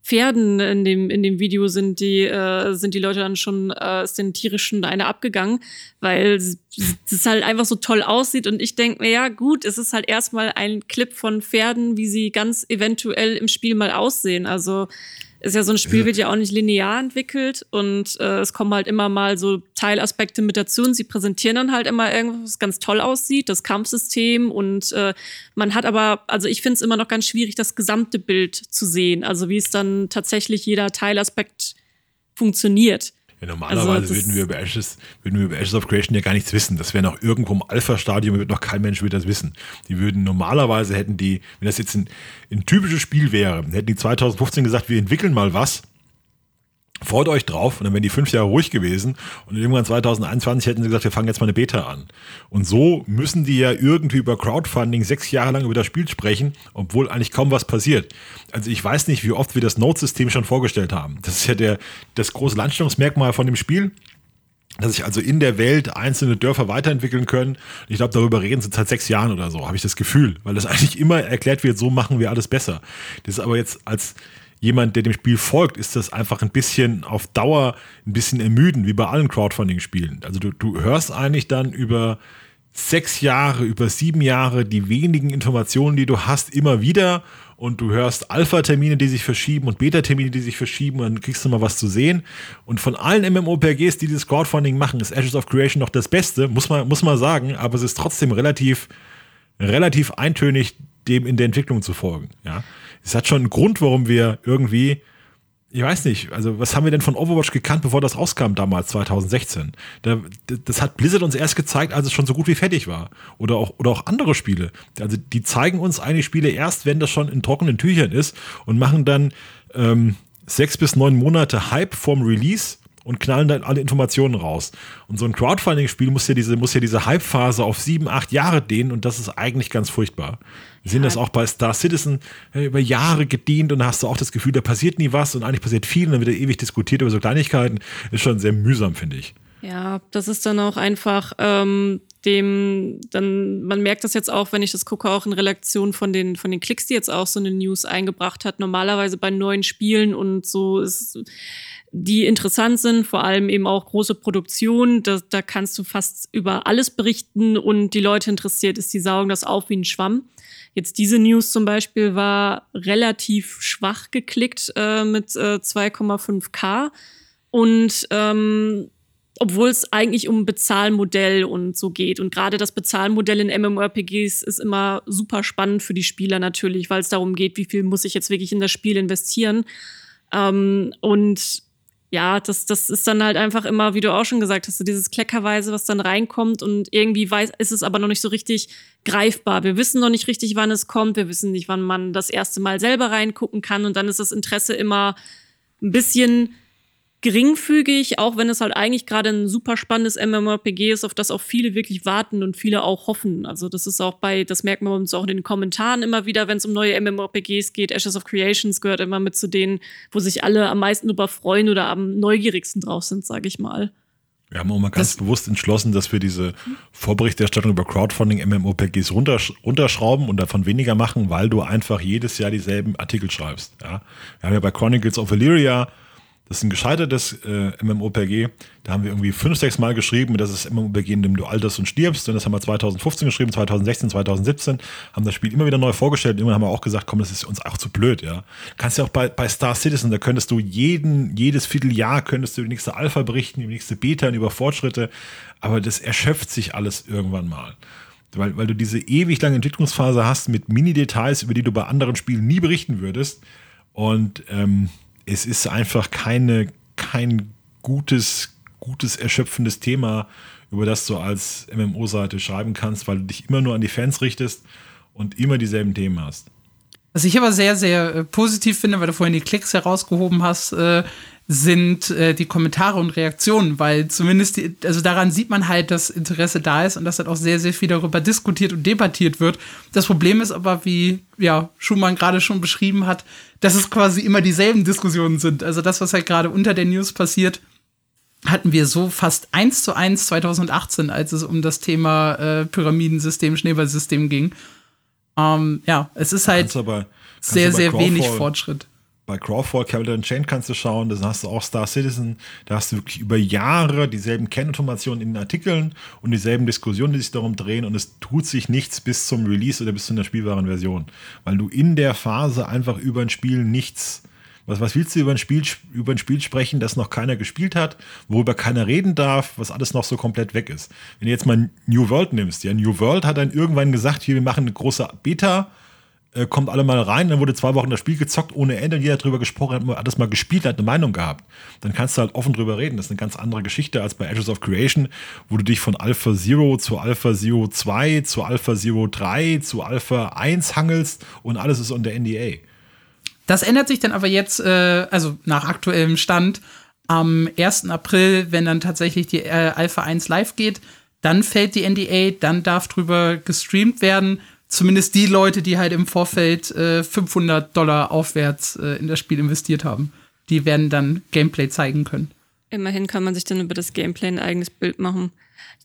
Pferden in dem, in dem Video sind die, äh, sind die Leute dann schon, äh, ist den tierischen eine abgegangen, weil es halt einfach so toll aussieht und ich denke mir, ja gut, es ist halt erstmal ein Clip von Pferden, wie sie ganz eventuell im Spiel mal aussehen. Also ist ja so ein Spiel, wird ja auch nicht linear entwickelt und äh, es kommen halt immer mal so Teilaspekte mit dazu und sie präsentieren dann halt immer irgendwas, was ganz toll aussieht, das Kampfsystem und äh, man hat aber, also ich finde es immer noch ganz schwierig, das gesamte Bild zu sehen, also wie es dann tatsächlich jeder Teilaspekt funktioniert. Ja, normalerweise also würden, wir über Ashes, würden wir über Ashes of Creation ja gar nichts wissen. Das wäre noch irgendwo im Alpha-Stadium, wird noch kein Mensch würde das wissen. Die würden normalerweise hätten die, wenn das jetzt ein, ein typisches Spiel wäre, hätten die 2015 gesagt, wir entwickeln mal was Freut euch drauf und dann wären die fünf Jahre ruhig gewesen und irgendwann 2021 hätten sie gesagt, wir fangen jetzt mal eine Beta an. Und so müssen die ja irgendwie über Crowdfunding sechs Jahre lang über das Spiel sprechen, obwohl eigentlich kaum was passiert. Also ich weiß nicht, wie oft wir das Node-System schon vorgestellt haben. Das ist ja der, das große Landstellungsmerkmal von dem Spiel dass sich also in der Welt einzelne Dörfer weiterentwickeln können. Ich glaube, darüber reden sie seit sechs Jahren oder so, habe ich das Gefühl, weil das eigentlich immer erklärt wird, so machen wir alles besser. Das ist aber jetzt als jemand, der dem Spiel folgt, ist das einfach ein bisschen auf Dauer ein bisschen ermüdend, wie bei allen Crowdfunding-Spielen. Also du, du hörst eigentlich dann über sechs Jahre, über sieben Jahre die wenigen Informationen, die du hast, immer wieder und du hörst Alpha-Termine, die sich verschieben und Beta-Termine, die sich verschieben und dann kriegst du mal was zu sehen. Und von allen MMORPGs, die das Crowdfunding machen, ist Ashes of Creation noch das Beste, muss man, muss man sagen, aber es ist trotzdem relativ, relativ eintönig, dem in der Entwicklung zu folgen. Ja es hat schon einen Grund, warum wir irgendwie ich weiß nicht, also was haben wir denn von Overwatch gekannt, bevor das rauskam damals, 2016? Da, das hat Blizzard uns erst gezeigt, als es schon so gut wie fertig war. Oder auch, oder auch andere Spiele. Also die zeigen uns eigentlich Spiele erst, wenn das schon in trockenen Tüchern ist und machen dann ähm, sechs bis neun Monate Hype vorm Release und knallen dann alle Informationen raus. Und so ein Crowdfunding-Spiel muss ja diese, muss ja diese Hype-Phase auf sieben, acht Jahre dehnen und das ist eigentlich ganz furchtbar. Wir ja. sehen das auch bei Star Citizen über Jahre gedient und da hast du auch das Gefühl, da passiert nie was und eigentlich passiert viel und dann wird ewig diskutiert über so Kleinigkeiten. Ist schon sehr mühsam, finde ich. Ja, das ist dann auch einfach ähm, dem, dann, man merkt das jetzt auch, wenn ich das gucke, auch in Relation von den, von den Klicks, die jetzt auch so eine News eingebracht hat. Normalerweise bei neuen Spielen und so ist die interessant sind, vor allem eben auch große Produktionen. Da, da kannst du fast über alles berichten und die Leute interessiert ist, die saugen das auf wie ein Schwamm. Jetzt diese News zum Beispiel war relativ schwach geklickt äh, mit äh, 2,5k und ähm, obwohl es eigentlich um Bezahlmodell und so geht. Und gerade das Bezahlmodell in MMORPGs ist immer super spannend für die Spieler natürlich, weil es darum geht, wie viel muss ich jetzt wirklich in das Spiel investieren. Ähm, und ja, das, das ist dann halt einfach immer, wie du auch schon gesagt hast, so dieses Kleckerweise, was dann reinkommt und irgendwie weiß, ist es aber noch nicht so richtig greifbar. Wir wissen noch nicht richtig, wann es kommt. Wir wissen nicht, wann man das erste Mal selber reingucken kann und dann ist das Interesse immer ein bisschen geringfügig, auch wenn es halt eigentlich gerade ein super spannendes MMORPG ist, auf das auch viele wirklich warten und viele auch hoffen. Also das ist auch bei, das merkt man uns auch in den Kommentaren immer wieder, wenn es um neue MMORPGs geht. Ashes of Creations gehört immer mit zu denen, wo sich alle am meisten drüber freuen oder am neugierigsten drauf sind, sage ich mal. Wir haben auch mal ganz das bewusst entschlossen, dass wir diese Vorberichterstattung über Crowdfunding MMORPGs runtersch runterschrauben und davon weniger machen, weil du einfach jedes Jahr dieselben Artikel schreibst. Ja? Wir haben ja bei Chronicles of Valyria das ist ein gescheitertes äh, MMOPG. Da haben wir irgendwie fünf, sechs Mal geschrieben, das ist MMOPG, in dem du alterst und stirbst. Und das haben wir 2015 geschrieben, 2016, 2017, haben das Spiel immer wieder neu vorgestellt. Irgendwann haben wir auch gesagt, komm, das ist uns auch zu blöd, ja. Kannst ja auch bei, bei Star Citizen, da könntest du jeden, jedes Vierteljahr könntest du die nächste Alpha berichten, die nächste Beta und über Fortschritte. Aber das erschöpft sich alles irgendwann mal. Weil, weil du diese ewig lange Entwicklungsphase hast mit Mini-Details, über die du bei anderen Spielen nie berichten würdest. Und ähm, es ist einfach keine, kein gutes, gutes, erschöpfendes Thema, über das du als MMO-Seite schreiben kannst, weil du dich immer nur an die Fans richtest und immer dieselben Themen hast. Was ich aber sehr, sehr äh, positiv finde, weil du vorhin die Klicks herausgehoben hast, äh, sind äh, die Kommentare und Reaktionen, weil zumindest, die, also daran sieht man halt, dass Interesse da ist und dass halt auch sehr, sehr viel darüber diskutiert und debattiert wird. Das Problem ist aber, wie ja, Schumann gerade schon beschrieben hat, dass es quasi immer dieselben Diskussionen sind. Also das, was halt gerade unter der News passiert, hatten wir so fast eins zu eins 2018, als es um das Thema äh, Pyramidensystem, Schneeballsystem ging. Ähm, ja, es ist halt sehr, sehr wenig Fortschritt bei Crawford, Capital Chain kannst du schauen, da hast du auch Star Citizen, da hast du wirklich über Jahre dieselben Kerninformationen in den Artikeln und dieselben Diskussionen, die sich darum drehen und es tut sich nichts bis zum Release oder bis zu einer spielbaren Version, weil du in der Phase einfach über ein Spiel nichts was, was willst du über ein, Spiel, über ein Spiel sprechen, das noch keiner gespielt hat, worüber keiner reden darf, was alles noch so komplett weg ist? Wenn du jetzt mal New World nimmst, ja, New World hat dann irgendwann gesagt, hier, wir machen eine große Beta, äh, kommt alle mal rein, dann wurde zwei Wochen das Spiel gezockt ohne Ende, jeder hat drüber gesprochen, hat alles mal gespielt, hat eine Meinung gehabt. Dann kannst du halt offen drüber reden. Das ist eine ganz andere Geschichte als bei Ashes of Creation, wo du dich von Alpha Zero zu Alpha Zero 2 zu Alpha Zero 3 zu Alpha 1 hangelst und alles ist unter NDA. Das ändert sich dann aber jetzt, äh, also nach aktuellem Stand, am 1. April, wenn dann tatsächlich die äh, Alpha 1 live geht, dann fällt die NDA, dann darf drüber gestreamt werden zumindest die Leute, die halt im Vorfeld äh, 500 Dollar aufwärts äh, in das Spiel investiert haben, die werden dann Gameplay zeigen können. Immerhin kann man sich dann über das Gameplay ein eigenes Bild machen.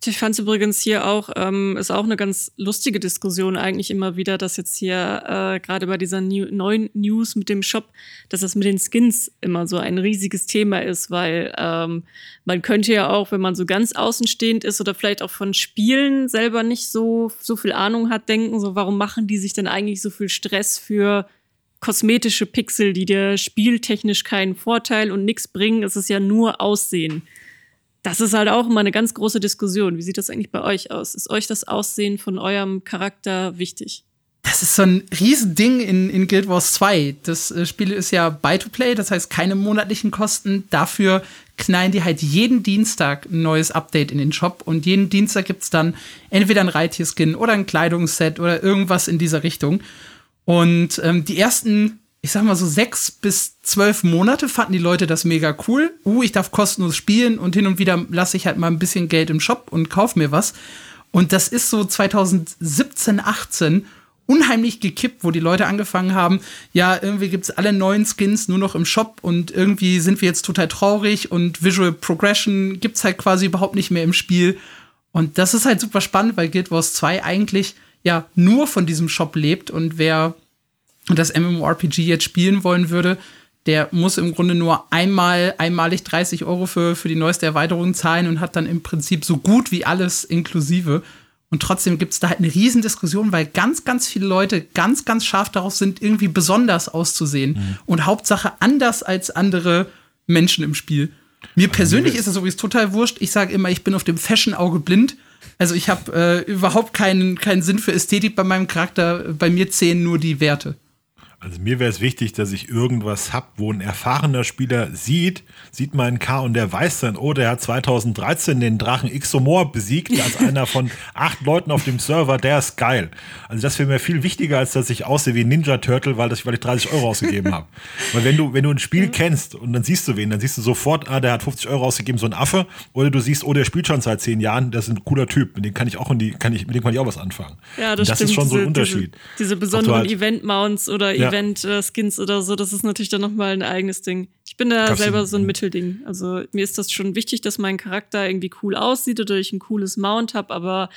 Ich fand es übrigens hier auch, ähm, ist auch eine ganz lustige Diskussion eigentlich immer wieder, dass jetzt hier äh, gerade bei dieser New neuen News mit dem Shop, dass das mit den Skins immer so ein riesiges Thema ist, weil ähm, man könnte ja auch, wenn man so ganz außenstehend ist oder vielleicht auch von Spielen selber nicht so, so viel Ahnung hat, denken, so warum machen die sich denn eigentlich so viel Stress für kosmetische Pixel, die dir spieltechnisch keinen Vorteil und nichts bringen, es ist ja nur Aussehen das ist halt auch immer eine ganz große Diskussion. Wie sieht das eigentlich bei euch aus? Ist euch das Aussehen von eurem Charakter wichtig? das ist so ein Riesending in, in Guild Wars 2. Das äh, Spiel ist ja Buy-to-Play, das heißt keine monatlichen Kosten. Dafür knallen die halt jeden Dienstag ein neues Update in den Shop und jeden Dienstag gibt es dann entweder ein Reitierskin oder ein Kleidungsset oder irgendwas in dieser Richtung. Und ähm, die ersten, ich sag mal so sechs bis zwölf Monate fanden die Leute das mega cool. Uh, ich darf kostenlos spielen und hin und wieder lasse ich halt mal ein bisschen Geld im Shop und kauf mir was. Und das ist so 2017, 18 unheimlich gekippt, wo die Leute angefangen haben, ja, irgendwie gibt's alle neuen Skins nur noch im Shop und irgendwie sind wir jetzt total traurig und Visual Progression gibt's halt quasi überhaupt nicht mehr im Spiel. Und das ist halt super spannend, weil Guild Wars 2 eigentlich ja nur von diesem Shop lebt und wer das MMORPG jetzt spielen wollen würde, der muss im Grunde nur einmal, einmalig 30 Euro für, für die neueste Erweiterung zahlen und hat dann im Prinzip so gut wie alles inklusive. Und trotzdem gibt es da halt eine Riesendiskussion, weil ganz, ganz viele Leute ganz, ganz scharf darauf sind, irgendwie besonders auszusehen. Mhm. Und Hauptsache anders als andere Menschen im Spiel. Mir also persönlich ist das übrigens total wurscht. Ich sage immer, ich bin auf dem Fashion-Auge blind. Also ich habe äh, überhaupt keinen, keinen Sinn für Ästhetik bei meinem Charakter. Bei mir zählen nur die Werte. Also mir wäre es wichtig, dass ich irgendwas habe, wo ein erfahrener Spieler sieht, sieht meinen K und der weiß dann, oh, der hat 2013 den Drachen Ixomor besiegt als einer von acht Leuten auf dem Server, der ist geil. Also das wäre mir viel wichtiger, als dass ich aussehe wie Ninja Turtle, weil, das, weil ich 30 Euro ausgegeben habe. Weil wenn du, wenn du ein Spiel mhm. kennst und dann siehst du wen, dann siehst du sofort, ah, der hat 50 Euro ausgegeben, so ein Affe. Oder du siehst, oh, der spielt schon seit zehn Jahren, das ist ein cooler Typ, mit dem kann ich auch in die, kann ich, mit dem kann ich auch was anfangen. Ja, das, das stimmt. ist schon so ein Unterschied. Diese, diese besonderen halt, Event-Mounts oder ja. Event-Skins oder so, das ist natürlich dann nochmal ein eigenes Ding. Ich bin da Gab's selber so ein Mittelding. Also mir ist das schon wichtig, dass mein Charakter irgendwie cool aussieht oder ich ein cooles Mount habe, aber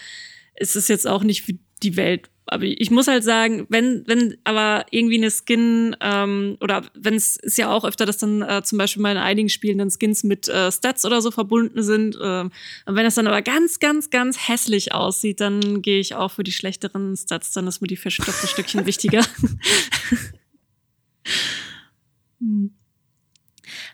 es ist jetzt auch nicht die Welt. Aber ich muss halt sagen, wenn, wenn aber irgendwie eine Skin ähm, oder wenn es ist ja auch öfter, dass dann äh, zum Beispiel mal in einigen Spielen dann Skins mit äh, Stats oder so verbunden sind. Äh, und wenn das dann aber ganz, ganz, ganz hässlich aussieht, dann gehe ich auch für die schlechteren Stats. Dann ist mir die verstopfte Stückchen wichtiger. hm.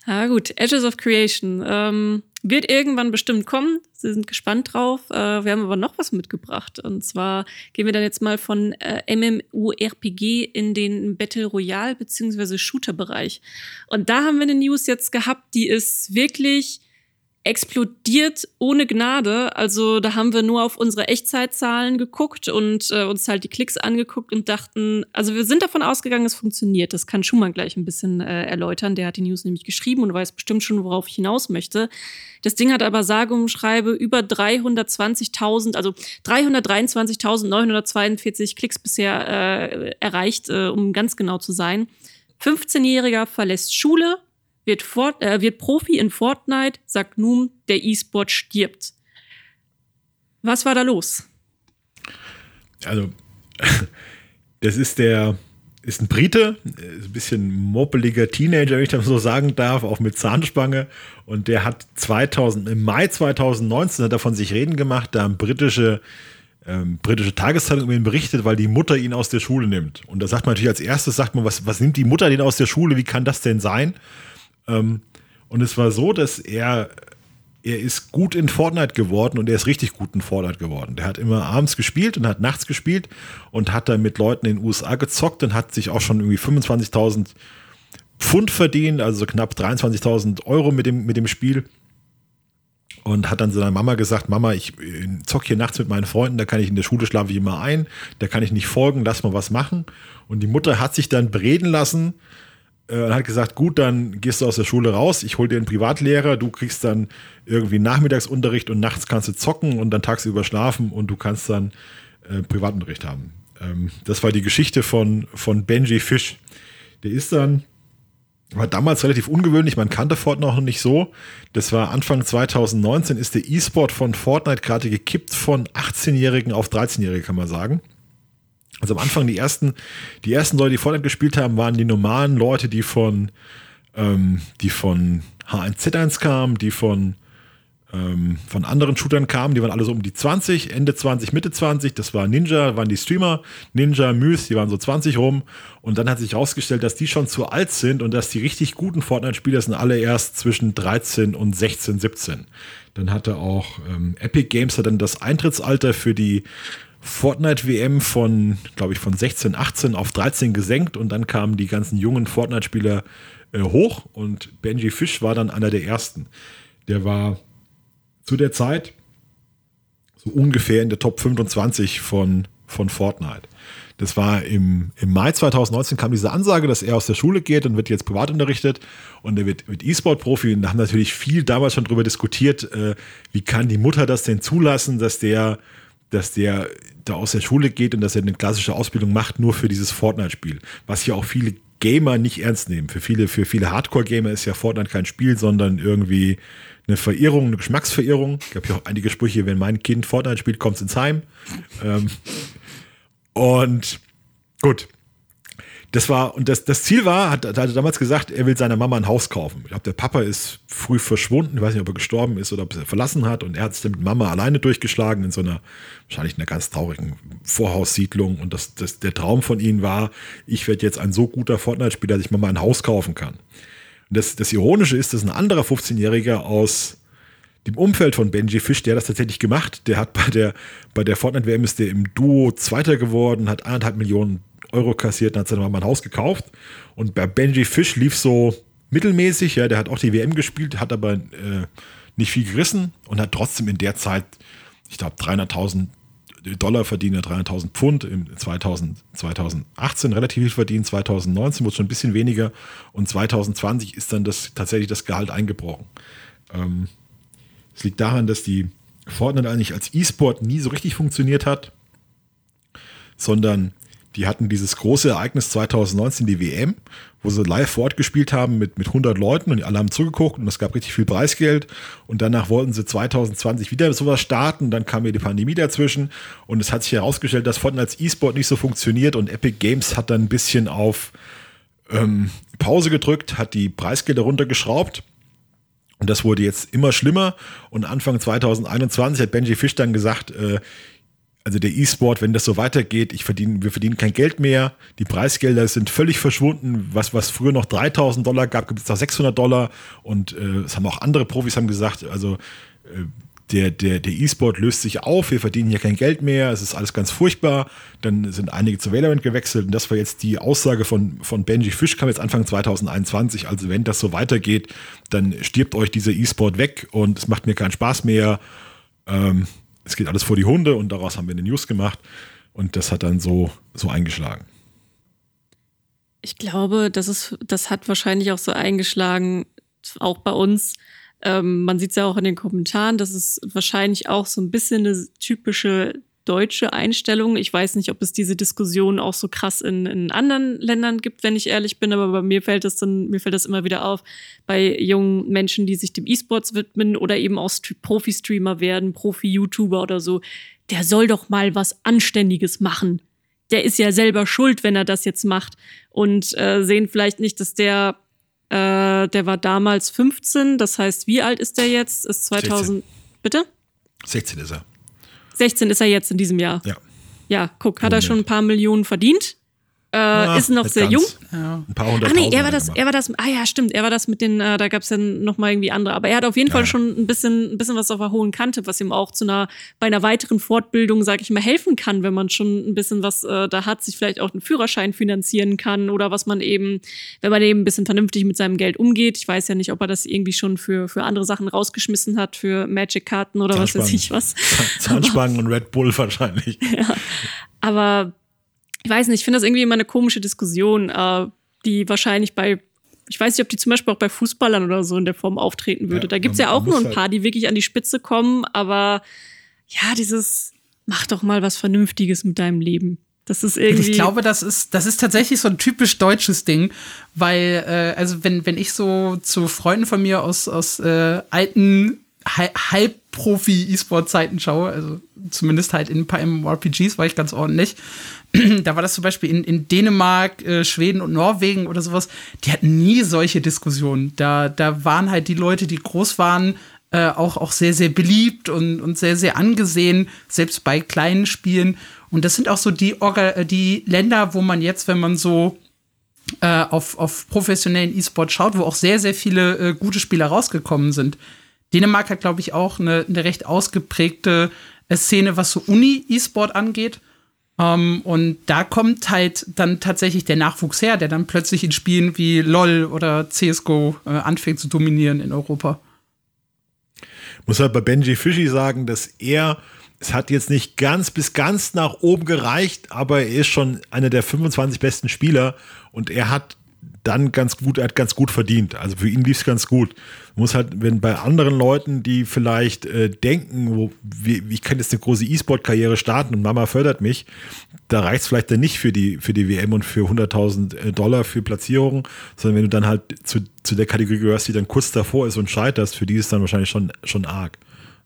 Ah, gut. Edges of Creation. Ähm, wird irgendwann bestimmt kommen. Sie sind gespannt drauf. Äh, wir haben aber noch was mitgebracht. Und zwar gehen wir dann jetzt mal von äh, MMORPG in den Battle Royale bzw. Shooter-Bereich. Und da haben wir eine News jetzt gehabt, die ist wirklich explodiert ohne Gnade. Also da haben wir nur auf unsere Echtzeitzahlen geguckt und äh, uns halt die Klicks angeguckt und dachten, also wir sind davon ausgegangen, es funktioniert. Das kann Schumann gleich ein bisschen äh, erläutern. Der hat die News nämlich geschrieben und weiß bestimmt schon, worauf ich hinaus möchte. Das Ding hat aber sage und schreibe über 320.000, also 323.942 Klicks bisher äh, erreicht, äh, um ganz genau zu sein. 15-Jähriger verlässt Schule, wird, Fort, äh, wird Profi in Fortnite, sagt nun, der E-Sport stirbt. Was war da los? Also, das ist der, ist ein Brite, ist ein bisschen moppeliger Teenager, wenn ich das so sagen darf, auch mit Zahnspange. Und der hat 2000, im Mai 2019 hat er von sich reden gemacht, da ein britische, ähm, britische Tageszeitung über ihn berichtet, weil die Mutter ihn aus der Schule nimmt. Und da sagt man natürlich als erstes, sagt man, was, was nimmt die Mutter denn aus der Schule? Wie kann das denn sein? Ähm, und es war so, dass er, er ist gut in Fortnite geworden und er ist richtig gut in Fortnite geworden. Der hat immer abends gespielt und hat nachts gespielt und hat dann mit Leuten in den USA gezockt und hat sich auch schon irgendwie 25.000 Pfund verdient, also knapp 23.000 Euro mit dem, mit dem Spiel. Und hat dann seiner Mama gesagt, Mama, ich äh, zock hier nachts mit meinen Freunden, da kann ich in der Schule schlafe ich immer ein, da kann ich nicht folgen, lass mal was machen. Und die Mutter hat sich dann bereden lassen, und hat gesagt, gut, dann gehst du aus der Schule raus, ich hole dir einen Privatlehrer, du kriegst dann irgendwie Nachmittagsunterricht und nachts kannst du zocken und dann tagsüber schlafen und du kannst dann äh, Privatunterricht haben. Ähm, das war die Geschichte von, von Benji Fish. Der ist dann, war damals relativ ungewöhnlich, man kannte Fortnite noch nicht so. Das war Anfang 2019, ist der E-Sport von Fortnite gerade gekippt von 18-Jährigen auf 13-Jährige, kann man sagen. Also am Anfang die ersten, die ersten Leute, die Fortnite gespielt haben, waren die normalen Leute, die von, ähm, die von H1Z1 kamen, die von, ähm, von anderen Shootern kamen, die waren alle so um die 20, Ende 20, Mitte 20, das war Ninja, waren die Streamer, Ninja, Myth, die waren so 20 rum. Und dann hat sich herausgestellt, dass die schon zu alt sind und dass die richtig guten Fortnite-Spieler sind alle erst zwischen 13 und 16, 17. Dann hatte auch ähm, Epic Games hat dann das Eintrittsalter für die Fortnite-WM von, glaube ich, von 16, 18 auf 13 gesenkt und dann kamen die ganzen jungen Fortnite-Spieler äh, hoch und Benji Fish war dann einer der ersten. Der war zu der Zeit so ungefähr in der Top 25 von, von Fortnite. Das war im, im Mai 2019 kam diese Ansage, dass er aus der Schule geht und wird jetzt privat unterrichtet und er wird, wird E-Sport-Profi und da haben natürlich viel damals schon darüber diskutiert, äh, wie kann die Mutter das denn zulassen, dass der, dass der da aus der Schule geht und dass er eine klassische Ausbildung macht, nur für dieses Fortnite-Spiel. Was ja auch viele Gamer nicht ernst nehmen. Für viele, für viele Hardcore-Gamer ist ja Fortnite kein Spiel, sondern irgendwie eine Verirrung, eine Geschmacksverirrung. Ich habe ja auch einige Sprüche, wenn mein Kind Fortnite spielt, kommt es ins Heim. Ähm, und gut. Das war, und das, das Ziel war, hat, hat er damals gesagt, er will seiner Mama ein Haus kaufen. Ich glaube, der Papa ist früh verschwunden. Ich weiß nicht, ob er gestorben ist oder ob er verlassen hat. Und er hat es mit Mama alleine durchgeschlagen in so einer, wahrscheinlich einer ganz traurigen Vorhaussiedlung. Und das, das, der Traum von ihnen war, ich werde jetzt ein so guter Fortnite-Spieler, dass ich Mama ein Haus kaufen kann. Und das, das Ironische ist, dass ein anderer 15-Jähriger aus dem Umfeld von Benji Fish, der hat das tatsächlich gemacht. Der hat bei der, bei der Fortnite-WM ist der im Duo Zweiter geworden, hat eineinhalb Millionen Euro kassiert und hat seine Mama ein Haus gekauft. Und bei Benji Fish lief so mittelmäßig, ja, der hat auch die WM gespielt, hat aber äh, nicht viel gerissen und hat trotzdem in der Zeit, ich glaube, 300.000 Dollar verdient, 300.000 Pfund im 2000, 2018 relativ viel verdient, 2019 wurde schon ein bisschen weniger und 2020 ist dann das tatsächlich das Gehalt eingebrochen. Ähm, es liegt daran, dass die Fortnite eigentlich als E-Sport nie so richtig funktioniert hat, sondern die hatten dieses große Ereignis 2019, die WM, wo sie live vor Ort gespielt haben mit, mit 100 Leuten und alle haben zugeguckt und es gab richtig viel Preisgeld. Und danach wollten sie 2020 wieder sowas starten. Dann kam mir die Pandemie dazwischen und es hat sich herausgestellt, dass Fortnite als E-Sport nicht so funktioniert und Epic Games hat dann ein bisschen auf ähm, Pause gedrückt, hat die Preisgelder runtergeschraubt und das wurde jetzt immer schlimmer. Und Anfang 2021 hat Benji Fish dann gesagt, äh, also der E-Sport, wenn das so weitergeht, ich verdiene, wir verdienen kein Geld mehr, die Preisgelder sind völlig verschwunden, was, was früher noch 3000 Dollar gab, gibt es noch 600 Dollar. Und äh, das haben auch andere Profis haben gesagt, also äh, der, der, der E-Sport löst sich auf, wir verdienen hier kein Geld mehr, es ist alles ganz furchtbar. Dann sind einige zu Valorant gewechselt. Und das war jetzt die Aussage von, von Benji Fish, kam jetzt Anfang 2021. Also wenn das so weitergeht, dann stirbt euch dieser E-Sport weg. Und es macht mir keinen Spaß mehr. Ähm, es geht alles vor die Hunde und daraus haben wir eine News gemacht und das hat dann so, so eingeschlagen. Ich glaube, das, ist, das hat wahrscheinlich auch so eingeschlagen, auch bei uns, ähm, man sieht es ja auch in den Kommentaren, das ist wahrscheinlich auch so ein bisschen eine typische deutsche Einstellung. Ich weiß nicht, ob es diese Diskussion auch so krass in, in anderen Ländern gibt, wenn ich ehrlich bin, aber bei mir fällt das dann, mir fällt das immer wieder auf, bei jungen Menschen, die sich dem E-Sports widmen oder eben auch Profi-Streamer werden, Profi-YouTuber oder so. Der soll doch mal was Anständiges machen. Der ist ja selber schuld, wenn er das jetzt macht. Und äh, sehen vielleicht nicht, dass der äh, der war damals 15, das heißt, wie alt ist der jetzt? Ist 2000. 16. Bitte? 16 ist er. 16 ist er jetzt in diesem Jahr. Ja. Ja, guck, hat er schon ein paar Millionen verdient. Äh, ah, ist noch sehr ganz. jung. Ja. Ein paar hundert. Ach nee, er war das, er war das, ah ja, stimmt, er war das mit den, äh, da gab es ja noch mal irgendwie andere. Aber er hat auf jeden ja. Fall schon ein bisschen, ein bisschen was auf der hohen Kante, was ihm auch zu einer, bei einer weiteren Fortbildung, sag ich mal, helfen kann, wenn man schon ein bisschen was äh, da hat, sich vielleicht auch einen Führerschein finanzieren kann oder was man eben, wenn man eben ein bisschen vernünftig mit seinem Geld umgeht. Ich weiß ja nicht, ob er das irgendwie schon für, für andere Sachen rausgeschmissen hat, für Magic-Karten oder was weiß ich was. Zahnspangen und Red Bull wahrscheinlich. Ja. Aber ich weiß nicht, ich finde das irgendwie immer eine komische Diskussion, äh, die wahrscheinlich bei, ich weiß nicht, ob die zum Beispiel auch bei Fußballern oder so in der Form auftreten würde. Ja, da gibt es ja auch nur ein halt paar, die wirklich an die Spitze kommen, aber ja, dieses, mach doch mal was Vernünftiges mit deinem Leben. Das ist irgendwie. Ich glaube, das ist, das ist tatsächlich so ein typisch deutsches Ding, weil, äh, also wenn, wenn ich so zu Freunden von mir aus, aus äh, alten Halbprofi-E-Sport-Zeiten schaue, also zumindest halt in ein paar MMORPGs war ich ganz ordentlich. da war das zum Beispiel in, in Dänemark, äh, Schweden und Norwegen oder sowas, die hatten nie solche Diskussionen. Da, da waren halt die Leute, die groß waren, äh, auch, auch sehr, sehr beliebt und, und sehr, sehr angesehen, selbst bei kleinen Spielen. Und das sind auch so die, Orga äh, die Länder, wo man jetzt, wenn man so äh, auf, auf professionellen E-Sport schaut, wo auch sehr, sehr viele äh, gute Spieler rausgekommen sind. Dänemark hat, glaube ich, auch eine, eine recht ausgeprägte Szene, was so Uni-E-Sport angeht. Ähm, und da kommt halt dann tatsächlich der Nachwuchs her, der dann plötzlich in Spielen wie LOL oder CSGO äh, anfängt zu dominieren in Europa. Muss halt bei Benji Fischi sagen, dass er, es hat jetzt nicht ganz bis ganz nach oben gereicht, aber er ist schon einer der 25 besten Spieler und er hat dann ganz gut, er hat ganz gut verdient. Also für ihn lief es ganz gut. Muss halt, wenn bei anderen Leuten, die vielleicht äh, denken, wo, wie, ich kann jetzt eine große E-Sport-Karriere starten und Mama fördert mich, da reicht es vielleicht dann nicht für die, für die WM und für 100.000 äh, Dollar für Platzierung, sondern wenn du dann halt zu, zu der Kategorie gehörst, die dann kurz davor ist und scheiterst, für die ist dann wahrscheinlich schon, schon arg.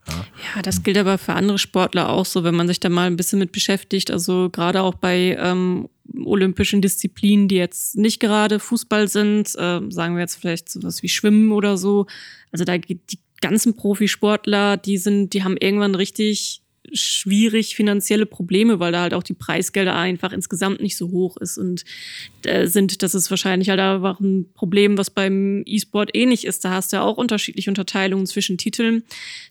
Ja, das gilt aber für andere Sportler auch so, wenn man sich da mal ein bisschen mit beschäftigt. Also gerade auch bei ähm, olympischen Disziplinen, die jetzt nicht gerade Fußball sind, äh, sagen wir jetzt vielleicht sowas wie Schwimmen oder so. Also da geht die ganzen Profisportler, die sind, die haben irgendwann richtig schwierig finanzielle Probleme, weil da halt auch die Preisgelder einfach insgesamt nicht so hoch ist und äh, sind. Das ist wahrscheinlich halt einfach ein Problem, was beim E-Sport ähnlich ist. Da hast du ja auch unterschiedliche Unterteilungen zwischen Titeln.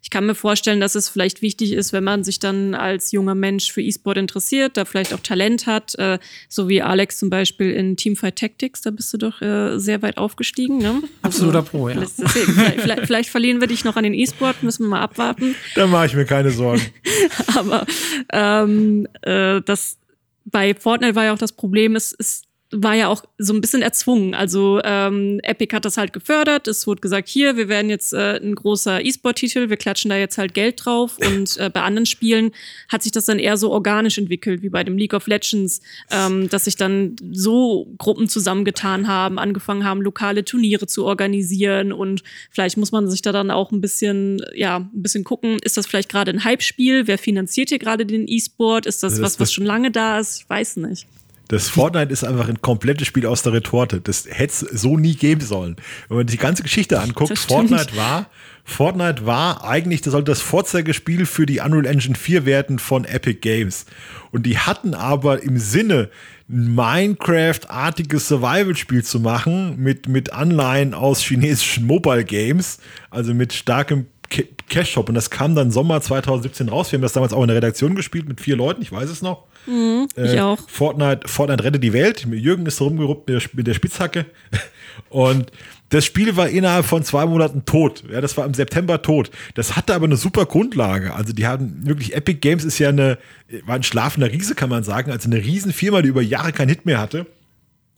Ich kann mir vorstellen, dass es vielleicht wichtig ist, wenn man sich dann als junger Mensch für E-Sport interessiert, da vielleicht auch Talent hat, äh, so wie Alex zum Beispiel in Teamfight Tactics, da bist du doch äh, sehr weit aufgestiegen. Ne? Absoluter also, Pro, ja. Vielleicht, vielleicht, vielleicht verlieren wir dich noch an den E-Sport, müssen wir mal abwarten. Da mache ich mir keine Sorgen. Aber ähm, äh, das bei Fortnite war ja auch das Problem, es ist war ja auch so ein bisschen erzwungen. Also ähm, Epic hat das halt gefördert. Es wurde gesagt, hier, wir werden jetzt äh, ein großer E-Sport-Titel, wir klatschen da jetzt halt Geld drauf. Und äh, bei anderen Spielen hat sich das dann eher so organisch entwickelt, wie bei dem League of Legends, ähm, dass sich dann so Gruppen zusammengetan haben, angefangen haben, lokale Turniere zu organisieren. Und vielleicht muss man sich da dann auch ein bisschen, ja, ein bisschen gucken, ist das vielleicht gerade ein Hype-Spiel? Wer finanziert hier gerade den E-Sport? Ist das, das was, was schon lange da ist? Ich weiß nicht. Das Fortnite ist einfach ein komplettes Spiel aus der Retorte. Das hätte es so nie geben sollen. Wenn man die ganze Geschichte anguckt, Fortnite war, Fortnite war eigentlich, das sollte das Vorzeigespiel für die Unreal Engine 4 werden von Epic Games. Und die hatten aber im Sinne, ein Minecraft-artiges Survival-Spiel zu machen, mit, mit Anleihen aus chinesischen Mobile Games, also mit starkem Cash Shop. Und das kam dann Sommer 2017 raus. Wir haben das damals auch in der Redaktion gespielt mit vier Leuten, ich weiß es noch. Mhm, ich äh, auch. Fortnite, Fortnite rettet die Welt. Jürgen ist rumgeruppt mit der, mit der Spitzhacke. Und das Spiel war innerhalb von zwei Monaten tot. Ja, das war im September tot. Das hatte aber eine super Grundlage. Also die haben wirklich, Epic Games ist ja eine, war ein schlafender Riese, kann man sagen. Also eine Riesenfirma, die über Jahre keinen Hit mehr hatte.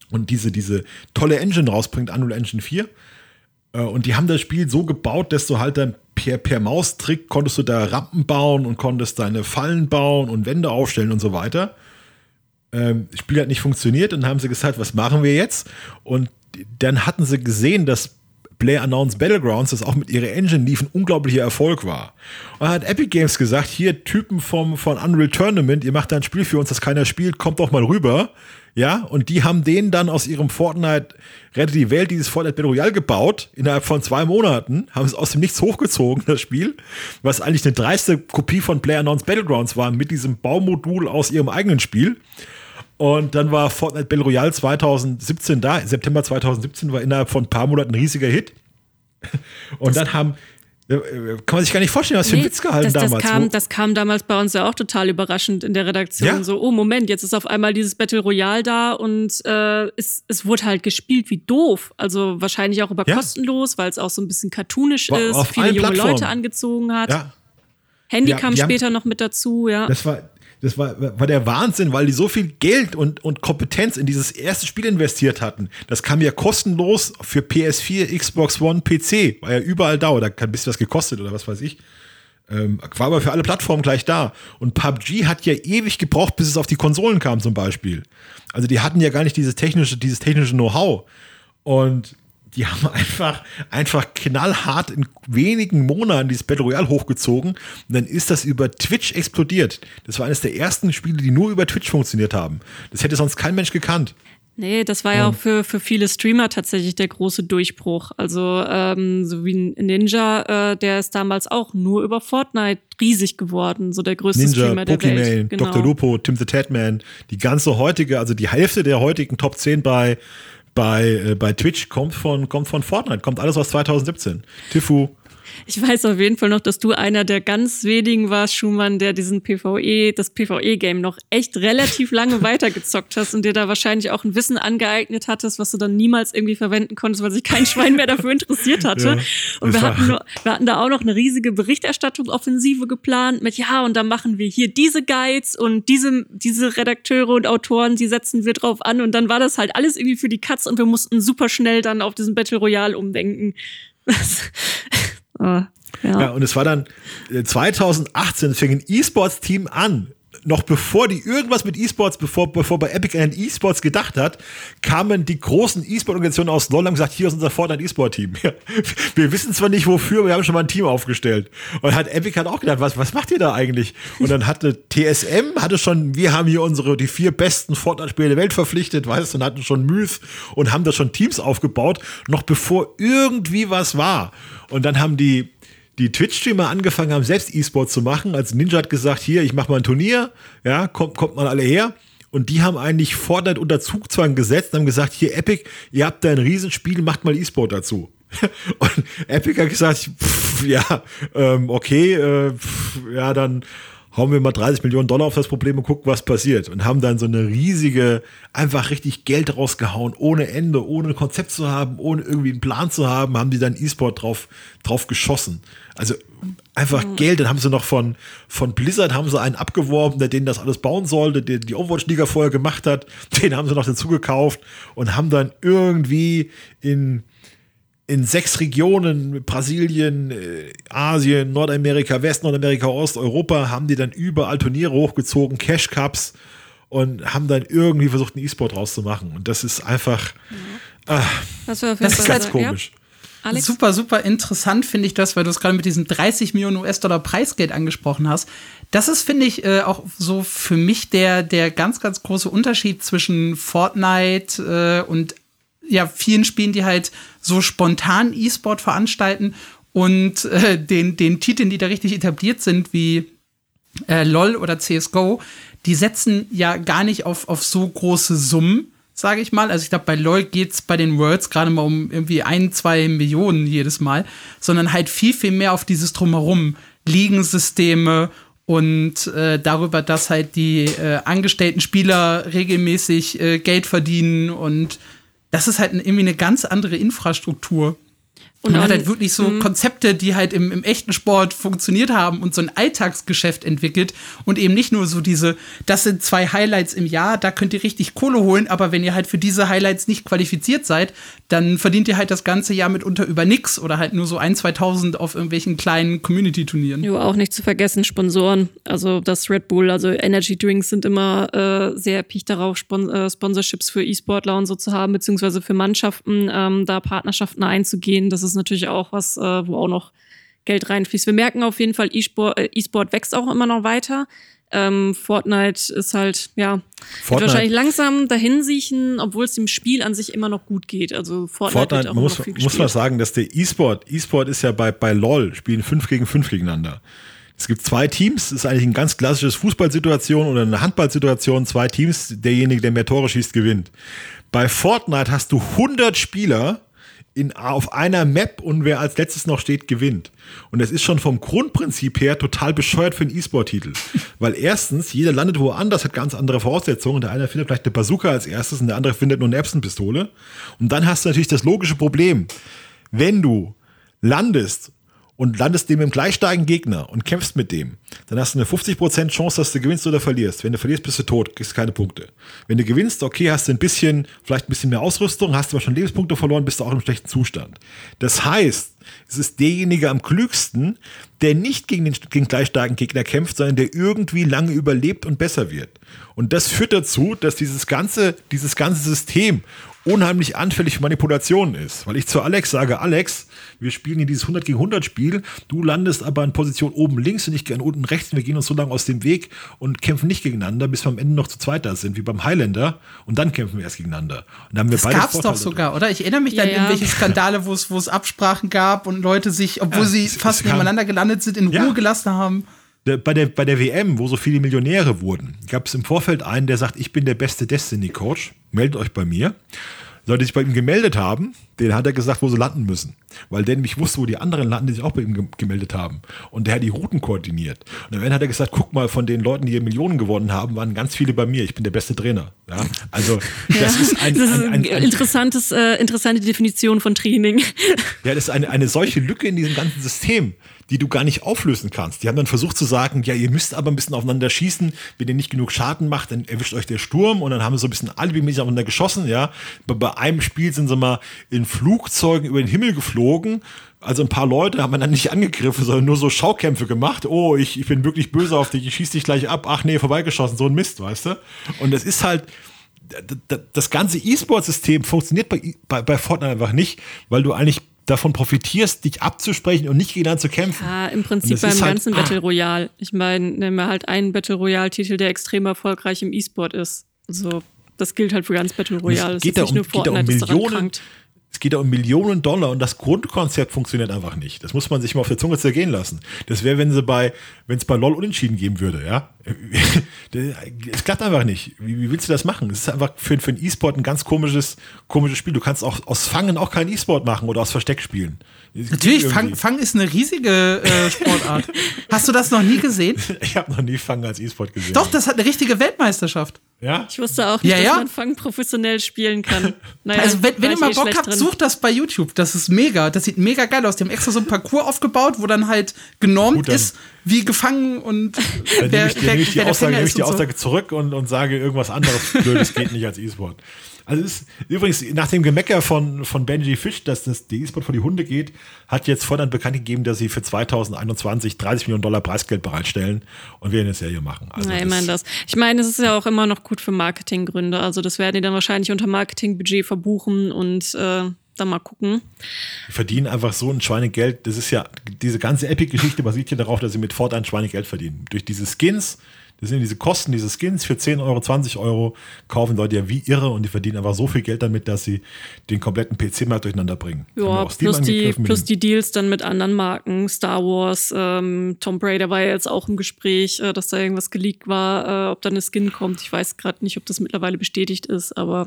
Und diese, diese tolle Engine rausbringt, Unreal Engine 4. Äh, und die haben das Spiel so gebaut, dass du halt dann per, per Maustrick konntest du da Rampen bauen und konntest deine Fallen bauen und Wände aufstellen und so weiter. Ähm, das Spiel hat nicht funktioniert und dann haben sie gesagt, was machen wir jetzt? Und dann hatten sie gesehen, dass Player Announced Battlegrounds, das auch mit ihrer Engine lief, ein unglaublicher Erfolg war. Und dann hat Epic Games gesagt, hier Typen vom, von Unreal Tournament, ihr macht da ein Spiel für uns, das keiner spielt, kommt doch mal rüber. Ja, und die haben den dann aus ihrem Fortnite Rettet die Welt, dieses Fortnite Battle Royale gebaut. Innerhalb von zwei Monaten haben es aus dem Nichts hochgezogen, das Spiel. Was eigentlich eine dreiste Kopie von PlayerUnknown's Battlegrounds war, mit diesem Baumodul aus ihrem eigenen Spiel. Und dann war Fortnite Battle Royale 2017 da. September 2017 war innerhalb von ein paar Monaten ein riesiger Hit. Und das dann haben kann man sich gar nicht vorstellen, was für ein Witz gehalten das, damals. Das kam, das kam damals bei uns ja auch total überraschend in der Redaktion. Ja? So, oh Moment, jetzt ist auf einmal dieses Battle Royale da und äh, es, es wurde halt gespielt wie doof. Also wahrscheinlich auch über ja? kostenlos, weil es auch so ein bisschen cartoonisch war, ist, viele junge Plattformen. Leute angezogen hat. Ja. Handy ja, kam später haben, noch mit dazu, ja. Das war, das war, war der Wahnsinn, weil die so viel Geld und, und Kompetenz in dieses erste Spiel investiert hatten. Das kam ja kostenlos für PS4, Xbox One, PC. War ja überall da oder hat ein bisschen was gekostet oder was weiß ich. Ähm, war aber für alle Plattformen gleich da. Und PUBG hat ja ewig gebraucht, bis es auf die Konsolen kam, zum Beispiel. Also die hatten ja gar nicht dieses technische, dieses technische Know-how. Und die haben einfach, einfach knallhart in wenigen Monaten dieses Battle Royale hochgezogen und dann ist das über Twitch explodiert. Das war eines der ersten Spiele, die nur über Twitch funktioniert haben. Das hätte sonst kein Mensch gekannt. Nee, das war ja auch für, für viele Streamer tatsächlich der große Durchbruch. Also ähm, so wie Ninja, äh, der ist damals auch nur über Fortnite riesig geworden, so der größte Ninja, Streamer der Pokimane, Welt. Genau. Dr. Lupo, Tim the Tatman, die ganze heutige, also die Hälfte der heutigen Top 10 bei bei, äh, bei Twitch kommt von, kommt von Fortnite, kommt alles aus 2017. Tifu. Ich weiß auf jeden Fall noch, dass du einer der ganz wenigen warst, Schumann, der diesen PvE, das PvE-Game noch echt relativ lange weitergezockt hast und dir da wahrscheinlich auch ein Wissen angeeignet hattest, was du dann niemals irgendwie verwenden konntest, weil sich kein Schwein mehr dafür interessiert hatte. Ja, und wir hatten, nur, wir hatten da auch noch eine riesige Berichterstattungsoffensive geplant mit, ja, und dann machen wir hier diese Guides und diese, diese Redakteure und Autoren, die setzen wir drauf an und dann war das halt alles irgendwie für die Katz und wir mussten super schnell dann auf diesen Battle Royale umdenken. oh, ja. ja, und es war dann 2018, äh, fing ein E-Sports-Team an, noch bevor die irgendwas mit E-Sports, bevor, bevor bei Epic an E-Sports gedacht hat, kamen die großen E-Sport-Organisationen aus LoL und gesagt, hier ist unser Fortnite E-Sport-Team. wir wissen zwar nicht wofür, wir haben schon mal ein Team aufgestellt. Und hat Epic hat auch gedacht, was, was macht ihr da eigentlich? Und dann hatte TSM, hatte schon, wir haben hier unsere, die vier besten Fortnite-Spiele der Welt verpflichtet, weißt du, und hatten schon Myth und haben da schon Teams aufgebaut, noch bevor irgendwie was war. Und dann haben die, die Twitch-Streamer angefangen haben, selbst E-Sport zu machen. Als Ninja hat gesagt, hier, ich mache mal ein Turnier, ja, kommt, kommt mal alle her. Und die haben eigentlich Fortnite unter Zugzwang gesetzt und haben gesagt, hier Epic, ihr habt da ein Riesenspiel, macht mal E-Sport dazu. und Epic hat gesagt, pff, ja, ähm, okay, äh, pff, ja, dann hauen wir mal 30 Millionen Dollar auf das Problem und gucken, was passiert. Und haben dann so eine riesige, einfach richtig Geld rausgehauen, ohne Ende, ohne Konzept zu haben, ohne irgendwie einen Plan zu haben, haben die dann E-Sport drauf, drauf geschossen. Also einfach mhm. Geld. Dann haben sie noch von, von Blizzard haben sie einen abgeworben, der denen das alles bauen sollte, der die Overwatch-Liga vorher gemacht hat. Den haben sie noch dazu gekauft und haben dann irgendwie in in sechs Regionen, Brasilien, äh, Asien, Nordamerika, West, Nordamerika, Osteuropa, haben die dann überall Turniere hochgezogen, Cash Cups und haben dann irgendwie versucht, einen E-Sport rauszumachen. Und das ist einfach, ja. ah, das, das ist ganz komisch. Ja. Super, super interessant finde ich das, weil du es gerade mit diesem 30 Millionen US-Dollar Preisgeld angesprochen hast. Das ist, finde ich, äh, auch so für mich der, der ganz, ganz große Unterschied zwischen Fortnite äh, und ja, vielen Spielen, die halt so spontan E-Sport veranstalten und äh, den, den Titeln, die da richtig etabliert sind, wie äh, LOL oder CSGO, die setzen ja gar nicht auf, auf so große Summen, sage ich mal. Also ich glaube, bei LOL geht es bei den Worlds gerade mal um irgendwie ein, zwei Millionen jedes Mal, sondern halt viel, viel mehr auf dieses Drumherum. Ligensysteme und äh, darüber, dass halt die äh, angestellten Spieler regelmäßig äh, Geld verdienen und das ist halt irgendwie eine ganz andere Infrastruktur. Und man hat halt wirklich so mhm. Konzepte, die halt im, im echten Sport funktioniert haben und so ein Alltagsgeschäft entwickelt und eben nicht nur so diese, das sind zwei Highlights im Jahr, da könnt ihr richtig Kohle holen, aber wenn ihr halt für diese Highlights nicht qualifiziert seid, dann verdient ihr halt das ganze Jahr mitunter über nix oder halt nur so ein, 2000 auf irgendwelchen kleinen Community-Turnieren. Jo, auch nicht zu vergessen, Sponsoren. Also das Red Bull, also Energy Drinks sind immer äh, sehr piech darauf, Spon äh, Sponsorships für E-Sportler und so zu haben, beziehungsweise für Mannschaften, ähm, da Partnerschaften einzugehen. Das ist ist natürlich auch was, äh, wo auch noch Geld reinfließt. Wir merken auf jeden Fall, E-Sport, E-Sport wächst auch immer noch weiter. Ähm, Fortnite ist halt, ja, Fortnite. wahrscheinlich langsam dahin siechen, obwohl es dem Spiel an sich immer noch gut geht. Also Fortnite, Fortnite auch muss, noch viel muss man sagen, dass der E-Sport, E-Sport ist ja bei, bei LOL, spielen 5 gegen 5 gegeneinander. Es gibt zwei Teams, das ist eigentlich ein ganz klassisches Fußballsituation oder eine Handballsituation, zwei Teams, derjenige, der mehr Tore schießt, gewinnt. Bei Fortnite hast du 100 Spieler, in, auf einer Map und wer als letztes noch steht, gewinnt. Und das ist schon vom Grundprinzip her total bescheuert für einen E-Sport-Titel. Weil erstens, jeder landet woanders, hat ganz andere Voraussetzungen. Der eine findet vielleicht eine Bazooka als erstes und der andere findet nur eine Epson-Pistole. Und dann hast du natürlich das logische Problem. Wenn du landest und landest dem im gleichsteigenden Gegner und kämpfst mit dem, dann hast du eine 50% Chance, dass du gewinnst oder verlierst. Wenn du verlierst, bist du tot, kriegst keine Punkte. Wenn du gewinnst, okay, hast du ein bisschen, vielleicht ein bisschen mehr Ausrüstung, hast du aber schon Lebenspunkte verloren, bist du auch im schlechten Zustand. Das heißt, es ist derjenige am klügsten, der nicht gegen den gegen gleich starken Gegner kämpft, sondern der irgendwie lange überlebt und besser wird. Und das führt dazu, dass dieses ganze, dieses ganze System unheimlich anfällig für Manipulationen ist. Weil ich zu Alex sage, Alex, wir spielen hier dieses 100 gegen 100 Spiel, du landest aber in Position oben links und ich gehe unten rechts und wir gehen uns so lange aus dem Weg und kämpfen nicht gegeneinander, bis wir am Ende noch zu zweit da sind, wie beim Highlander und dann kämpfen wir erst gegeneinander. Und dann haben wir das gab's Vorteile doch sogar, drin. oder? Ich erinnere mich ja, an irgendwelche Skandale, wo es, wo es Absprachen gab und Leute sich, obwohl ja, sie es, fast es nebeneinander gelandet sind, in Ruhe gelassen haben bei der, bei der WM, wo so viele Millionäre wurden, gab es im Vorfeld einen, der sagt, ich bin der beste Destiny-Coach, meldet euch bei mir. Leute, die sich bei ihm gemeldet haben, den hat er gesagt, wo sie landen müssen. Weil der nämlich wusste, wo die anderen landen, die sich auch bei ihm gemeldet haben. Und der hat die Routen koordiniert. Und dann hat er gesagt, guck mal, von den Leuten, die hier Millionen gewonnen haben, waren ganz viele bei mir. Ich bin der beste Trainer. Ja? Also das ja, ist ein, das ein, ein, ein interessantes, äh, interessante Definition von Training. Ja, das ist eine, eine solche Lücke in diesem ganzen System die du gar nicht auflösen kannst. Die haben dann versucht zu sagen, ja, ihr müsst aber ein bisschen aufeinander schießen. Wenn ihr nicht genug Schaden macht, dann erwischt euch der Sturm. Und dann haben sie so ein bisschen alibimäßig aufeinander geschossen, ja. Bei einem Spiel sind sie mal in Flugzeugen über den Himmel geflogen. Also ein paar Leute haben man dann nicht angegriffen, sondern nur so Schaukämpfe gemacht. Oh, ich, ich bin wirklich böse auf dich, ich schieß dich gleich ab. Ach nee, vorbeigeschossen, so ein Mist, weißt du? Und das ist halt, das ganze E-Sport-System funktioniert bei, bei, bei Fortnite einfach nicht, weil du eigentlich davon profitierst, dich abzusprechen und nicht gegeneinander zu kämpfen. Ja, im Prinzip beim halt, ganzen ah. Battle Royale. Ich meine, nehmen wir halt einen Battle Royale-Titel, der extrem erfolgreich im E-Sport ist. Also, das gilt halt für ganz Battle Royale. Es geht, da um, geht da um Millionen, es geht da um Millionen Dollar und das Grundkonzept funktioniert einfach nicht. Das muss man sich mal auf der Zunge zergehen lassen. Das wäre, wenn sie bei, wenn es bei LOL unentschieden geben würde, ja. Es klappt einfach nicht. Wie, wie willst du das machen? Es ist einfach für, für ein E-Sport ein ganz komisches, komisches Spiel. Du kannst auch aus Fangen auch kein E-Sport machen oder aus Versteck spielen. Natürlich, Fang, Fang ist eine riesige äh, Sportart. Hast du das noch nie gesehen? Ich habe noch nie Fang als E-Sport gesehen. Doch, das hat eine richtige Weltmeisterschaft. Ja? Ich wusste auch nicht, ja, ja. dass man Fang professionell spielen kann. Naja, also wenn, wenn ihr mal eh Bock habt, drin. sucht das bei YouTube. Das ist mega. Das sieht mega geil aus. Die haben extra so ein Parcours aufgebaut, wo dann halt genormt Gut, dann. ist, wie gefangen und dann wer, nehme ich, wer, nehme ich die, Aussage, nehme ich die Aussage so. zurück und, und sage irgendwas anderes Blödes geht nicht als E-Sport. Also ist, übrigens, nach dem Gemecker von, von Benji Fish, dass das E-Sport vor die Hunde geht, hat jetzt Fortnite bekannt gegeben, dass sie für 2021 30 Millionen Dollar Preisgeld bereitstellen und wir eine Serie machen. Also ja, ich meine das. Ich meine, es ist ja auch immer noch gut für Marketinggründe. Also das werden die dann wahrscheinlich unter Marketingbudget verbuchen und äh, dann mal gucken. Die verdienen einfach so ein Schweinegeld. Das ist ja, diese ganze Epic-Geschichte basiert ja darauf, dass sie mit Fortnite Schweinegeld verdienen. Durch diese Skins, das sind diese Kosten, diese Skins für 10 Euro, 20 Euro kaufen Leute ja wie irre und die verdienen einfach so viel Geld damit, dass sie den kompletten PC-Markt durcheinander bringen. Ja, plus die, plus die Deals dann mit anderen Marken, Star Wars, ähm, Tom Raider war ja jetzt auch im Gespräch, äh, dass da irgendwas geleakt war, äh, ob da eine Skin kommt. Ich weiß gerade nicht, ob das mittlerweile bestätigt ist, aber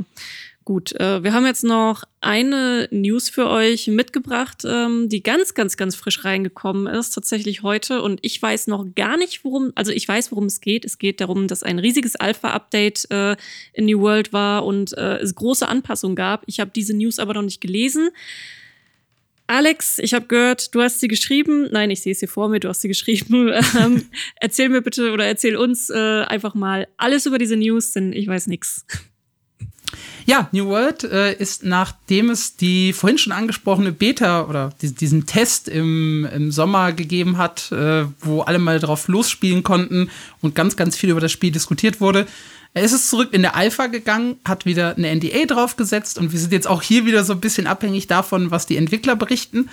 Gut, äh, wir haben jetzt noch eine News für euch mitgebracht, ähm, die ganz, ganz, ganz frisch reingekommen ist, tatsächlich heute. Und ich weiß noch gar nicht, worum, also ich weiß, worum es geht. Es geht darum, dass ein riesiges Alpha-Update äh, in New World war und äh, es große Anpassungen gab. Ich habe diese News aber noch nicht gelesen. Alex, ich habe gehört, du hast sie geschrieben. Nein, ich sehe sie vor mir, du hast sie geschrieben. Ähm, erzähl mir bitte oder erzähl uns äh, einfach mal alles über diese News, denn ich weiß nichts. Ja, New World äh, ist, nachdem es die vorhin schon angesprochene Beta oder die, diesen Test im, im Sommer gegeben hat, äh, wo alle mal drauf losspielen konnten und ganz, ganz viel über das Spiel diskutiert wurde, ist es zurück in der Alpha gegangen, hat wieder eine NDA draufgesetzt und wir sind jetzt auch hier wieder so ein bisschen abhängig davon, was die Entwickler berichten.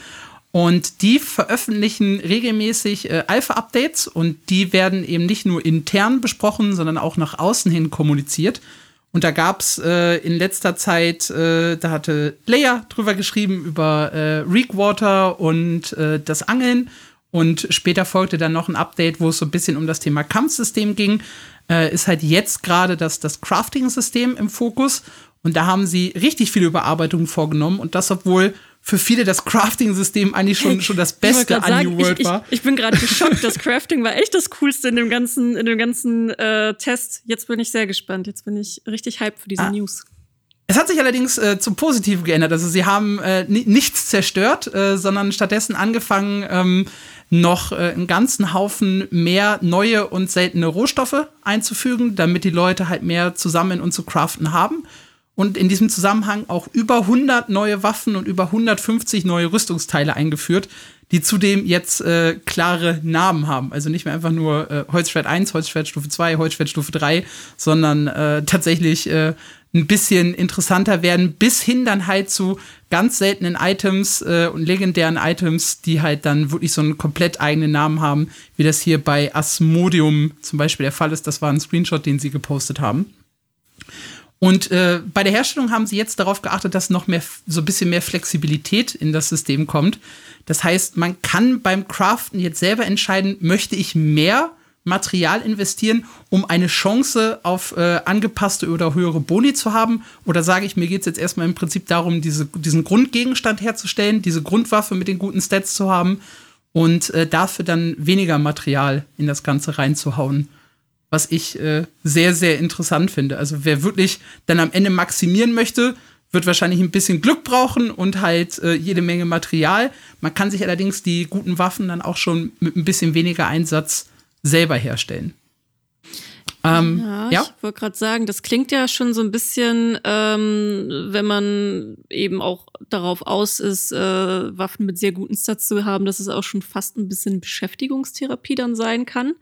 Und die veröffentlichen regelmäßig äh, Alpha-Updates und die werden eben nicht nur intern besprochen, sondern auch nach außen hin kommuniziert. Und da gab's äh, in letzter Zeit, äh, da hatte Leia drüber geschrieben über äh, Reekwater und äh, das Angeln. Und später folgte dann noch ein Update, wo es so ein bisschen um das Thema Kampfsystem ging. Äh, ist halt jetzt gerade das, das Crafting-System im Fokus. Und da haben sie richtig viele Überarbeitungen vorgenommen. Und das, obwohl für viele das Crafting-System eigentlich schon, schon das Beste an New World ich, war. Ich, ich bin gerade geschockt. Das Crafting war echt das Coolste in dem ganzen, in dem ganzen äh, Test. Jetzt bin ich sehr gespannt. Jetzt bin ich richtig hyped für diese ah. News. Es hat sich allerdings äh, zum Positiven geändert. Also sie haben äh, nichts zerstört, äh, sondern stattdessen angefangen, ähm, noch äh, einen ganzen Haufen mehr neue und seltene Rohstoffe einzufügen, damit die Leute halt mehr zusammen und zu craften haben und in diesem Zusammenhang auch über 100 neue Waffen und über 150 neue Rüstungsteile eingeführt, die zudem jetzt äh, klare Namen haben. Also nicht mehr einfach nur äh, Holzschwert 1, Holzschwert Stufe 2, Holzschwert Stufe 3, sondern äh, tatsächlich äh, ein bisschen interessanter werden, bis hin dann halt zu ganz seltenen Items äh, und legendären Items, die halt dann wirklich so einen komplett eigenen Namen haben, wie das hier bei Asmodium zum Beispiel der Fall ist. Das war ein Screenshot, den sie gepostet haben. Und äh, bei der Herstellung haben sie jetzt darauf geachtet, dass noch mehr, so ein bisschen mehr Flexibilität in das System kommt. Das heißt, man kann beim Craften jetzt selber entscheiden, möchte ich mehr Material investieren, um eine Chance auf äh, angepasste oder höhere Boni zu haben? Oder sage ich, mir geht es jetzt erstmal im Prinzip darum, diese, diesen Grundgegenstand herzustellen, diese Grundwaffe mit den guten Stats zu haben und äh, dafür dann weniger Material in das Ganze reinzuhauen? Was ich äh, sehr, sehr interessant finde. Also wer wirklich dann am Ende maximieren möchte, wird wahrscheinlich ein bisschen Glück brauchen und halt äh, jede Menge Material. Man kann sich allerdings die guten Waffen dann auch schon mit ein bisschen weniger Einsatz selber herstellen. Ähm, ja, ja, ich wollte gerade sagen, das klingt ja schon so ein bisschen, ähm, wenn man eben auch darauf aus ist, äh, Waffen mit sehr guten Stats zu haben, dass es auch schon fast ein bisschen Beschäftigungstherapie dann sein kann.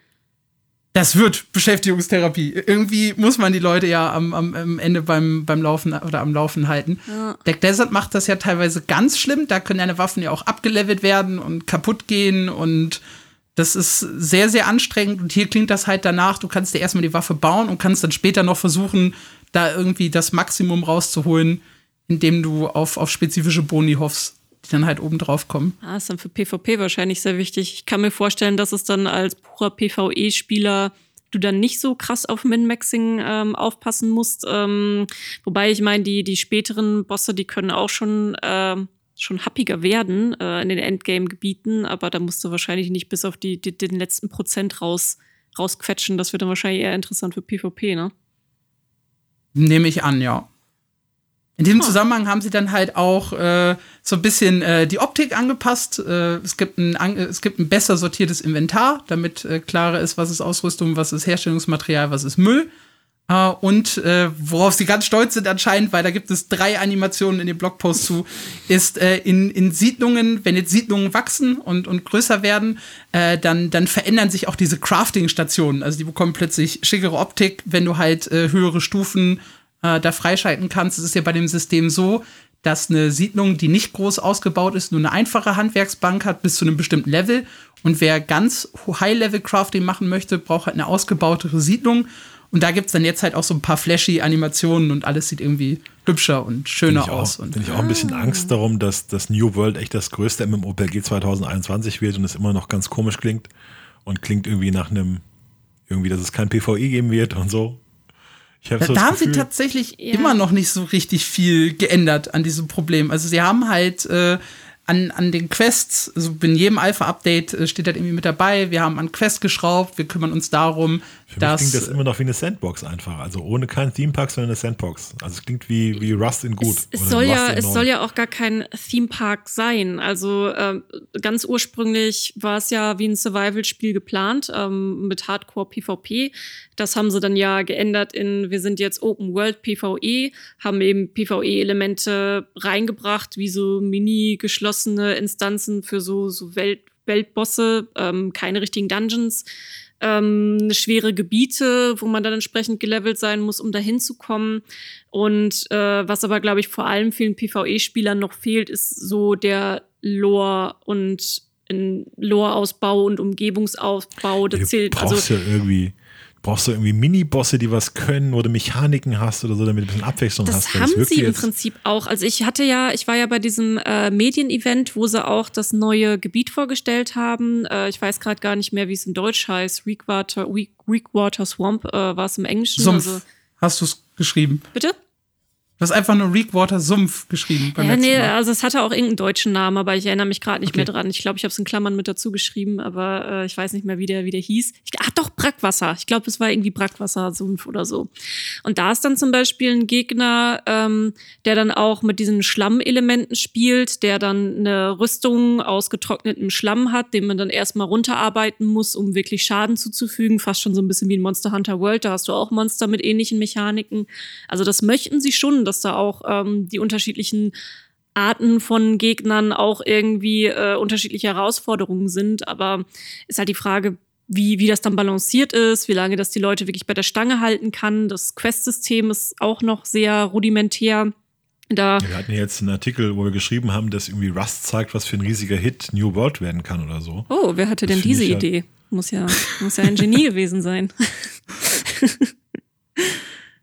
Das wird Beschäftigungstherapie. Irgendwie muss man die Leute ja am, am, am Ende beim, beim Laufen oder am Laufen halten. Ja. Der Desert macht das ja teilweise ganz schlimm. Da können deine Waffen ja auch abgelevelt werden und kaputt gehen und das ist sehr, sehr anstrengend und hier klingt das halt danach, du kannst dir erstmal die Waffe bauen und kannst dann später noch versuchen, da irgendwie das Maximum rauszuholen, indem du auf, auf spezifische Boni hoffst, die dann halt oben drauf kommen. Ah, ist dann für PvP wahrscheinlich sehr wichtig. Ich kann mir vorstellen, dass es dann als purer PvE-Spieler du dann nicht so krass auf Min-Maxing ähm, aufpassen musst. Ähm, wobei ich meine, die, die späteren Bosse, die können auch schon ähm, schon happiger werden äh, in den Endgame-Gebieten, aber da musst du wahrscheinlich nicht bis auf die, die, den letzten Prozent raus, rausquetschen. Das wird dann wahrscheinlich eher interessant für PvP, ne? Nehme ich an, ja. In diesem oh. Zusammenhang haben sie dann halt auch äh, so ein bisschen äh, die Optik angepasst. Äh, es, gibt ein, es gibt ein besser sortiertes Inventar, damit äh, klarer ist, was ist Ausrüstung, was ist Herstellungsmaterial, was ist Müll. Uh, und äh, worauf sie ganz stolz sind anscheinend, weil da gibt es drei Animationen in dem Blogpost zu, ist äh, in, in Siedlungen, wenn jetzt Siedlungen wachsen und, und größer werden, äh, dann, dann verändern sich auch diese Crafting-Stationen. Also die bekommen plötzlich schickere Optik, wenn du halt äh, höhere Stufen äh, da freischalten kannst. Es ist ja bei dem System so, dass eine Siedlung, die nicht groß ausgebaut ist, nur eine einfache Handwerksbank hat bis zu einem bestimmten Level. Und wer ganz High-Level-Crafting machen möchte, braucht halt eine ausgebautere Siedlung. Und da gibt es dann jetzt halt auch so ein paar flashy Animationen und alles sieht irgendwie hübscher und schöner bin aus. Bin ich auch ein bisschen ah. Angst darum, dass das New World echt das größte MMOPG 2021 wird und es immer noch ganz komisch klingt und klingt irgendwie nach einem, irgendwie, dass es kein PvE geben wird und so. Ich hab da, so da haben sie tatsächlich ja. immer noch nicht so richtig viel geändert an diesem Problem. Also sie haben halt äh, an, an den Quests, also in jedem Alpha-Update äh, steht das irgendwie mit dabei. Wir haben an Quests geschraubt, wir kümmern uns darum, Für dass. Mich klingt das immer noch wie eine Sandbox einfach. Also ohne keinen Theme-Park, sondern eine Sandbox. Also es klingt wie, wie Rust in gut. Es, es soll, ja, es soll ja auch gar kein Theme-Park sein. Also äh, ganz ursprünglich war es ja wie ein Survival-Spiel geplant ähm, mit Hardcore-PvP. Das haben sie dann ja geändert in, wir sind jetzt Open World PvE, haben eben PvE-Elemente reingebracht, wie so mini geschlossene Instanzen für so, so Welt, Weltbosse, ähm, keine richtigen Dungeons, ähm, schwere Gebiete, wo man dann entsprechend gelevelt sein muss, um dahin zu kommen. Und äh, was aber, glaube ich, vor allem vielen PvE-Spielern noch fehlt, ist so der Lore und Lore-Ausbau und Umgebungsaufbau. Das zählt, also, ja irgendwie brauchst du irgendwie Mini-Bosse, die was können oder Mechaniken hast oder so, damit du ein bisschen Abwechslung das hast. Das haben sie im Prinzip auch. Also ich hatte ja, ich war ja bei diesem äh, Medien-Event, wo sie auch das neue Gebiet vorgestellt haben. Äh, ich weiß gerade gar nicht mehr, wie es in Deutsch heißt. Weakwater, Weak, Weakwater Swamp äh, war es im Englischen. Sumpf. Also, hast du es geschrieben? Bitte? Du hast einfach nur Reekwater Sumpf geschrieben. Beim ja, nee, Mal. also es hatte auch irgendeinen deutschen Namen, aber ich erinnere mich gerade nicht okay. mehr dran. Ich glaube, ich habe es in Klammern mit dazu geschrieben, aber äh, ich weiß nicht mehr, wie der, wie der hieß. Ich, ach doch, Brackwasser. Ich glaube, es war irgendwie Brackwasser Sumpf oder so. Und da ist dann zum Beispiel ein Gegner, ähm, der dann auch mit diesen Schlammelementen spielt, der dann eine Rüstung aus getrocknetem Schlamm hat, den man dann erstmal runterarbeiten muss, um wirklich Schaden zuzufügen. Fast schon so ein bisschen wie in Monster Hunter World. Da hast du auch Monster mit ähnlichen Mechaniken. Also das möchten sie schon dass da auch ähm, die unterschiedlichen Arten von Gegnern auch irgendwie äh, unterschiedliche Herausforderungen sind. Aber ist halt die Frage, wie, wie das dann balanciert ist, wie lange das die Leute wirklich bei der Stange halten kann. Das Quest-System ist auch noch sehr rudimentär. Da wir hatten jetzt einen Artikel, wo wir geschrieben haben, dass irgendwie Rust zeigt, was für ein riesiger Hit New World werden kann oder so. Oh, wer hatte das denn diese Idee? Muss ja, muss ja ein Genie gewesen sein.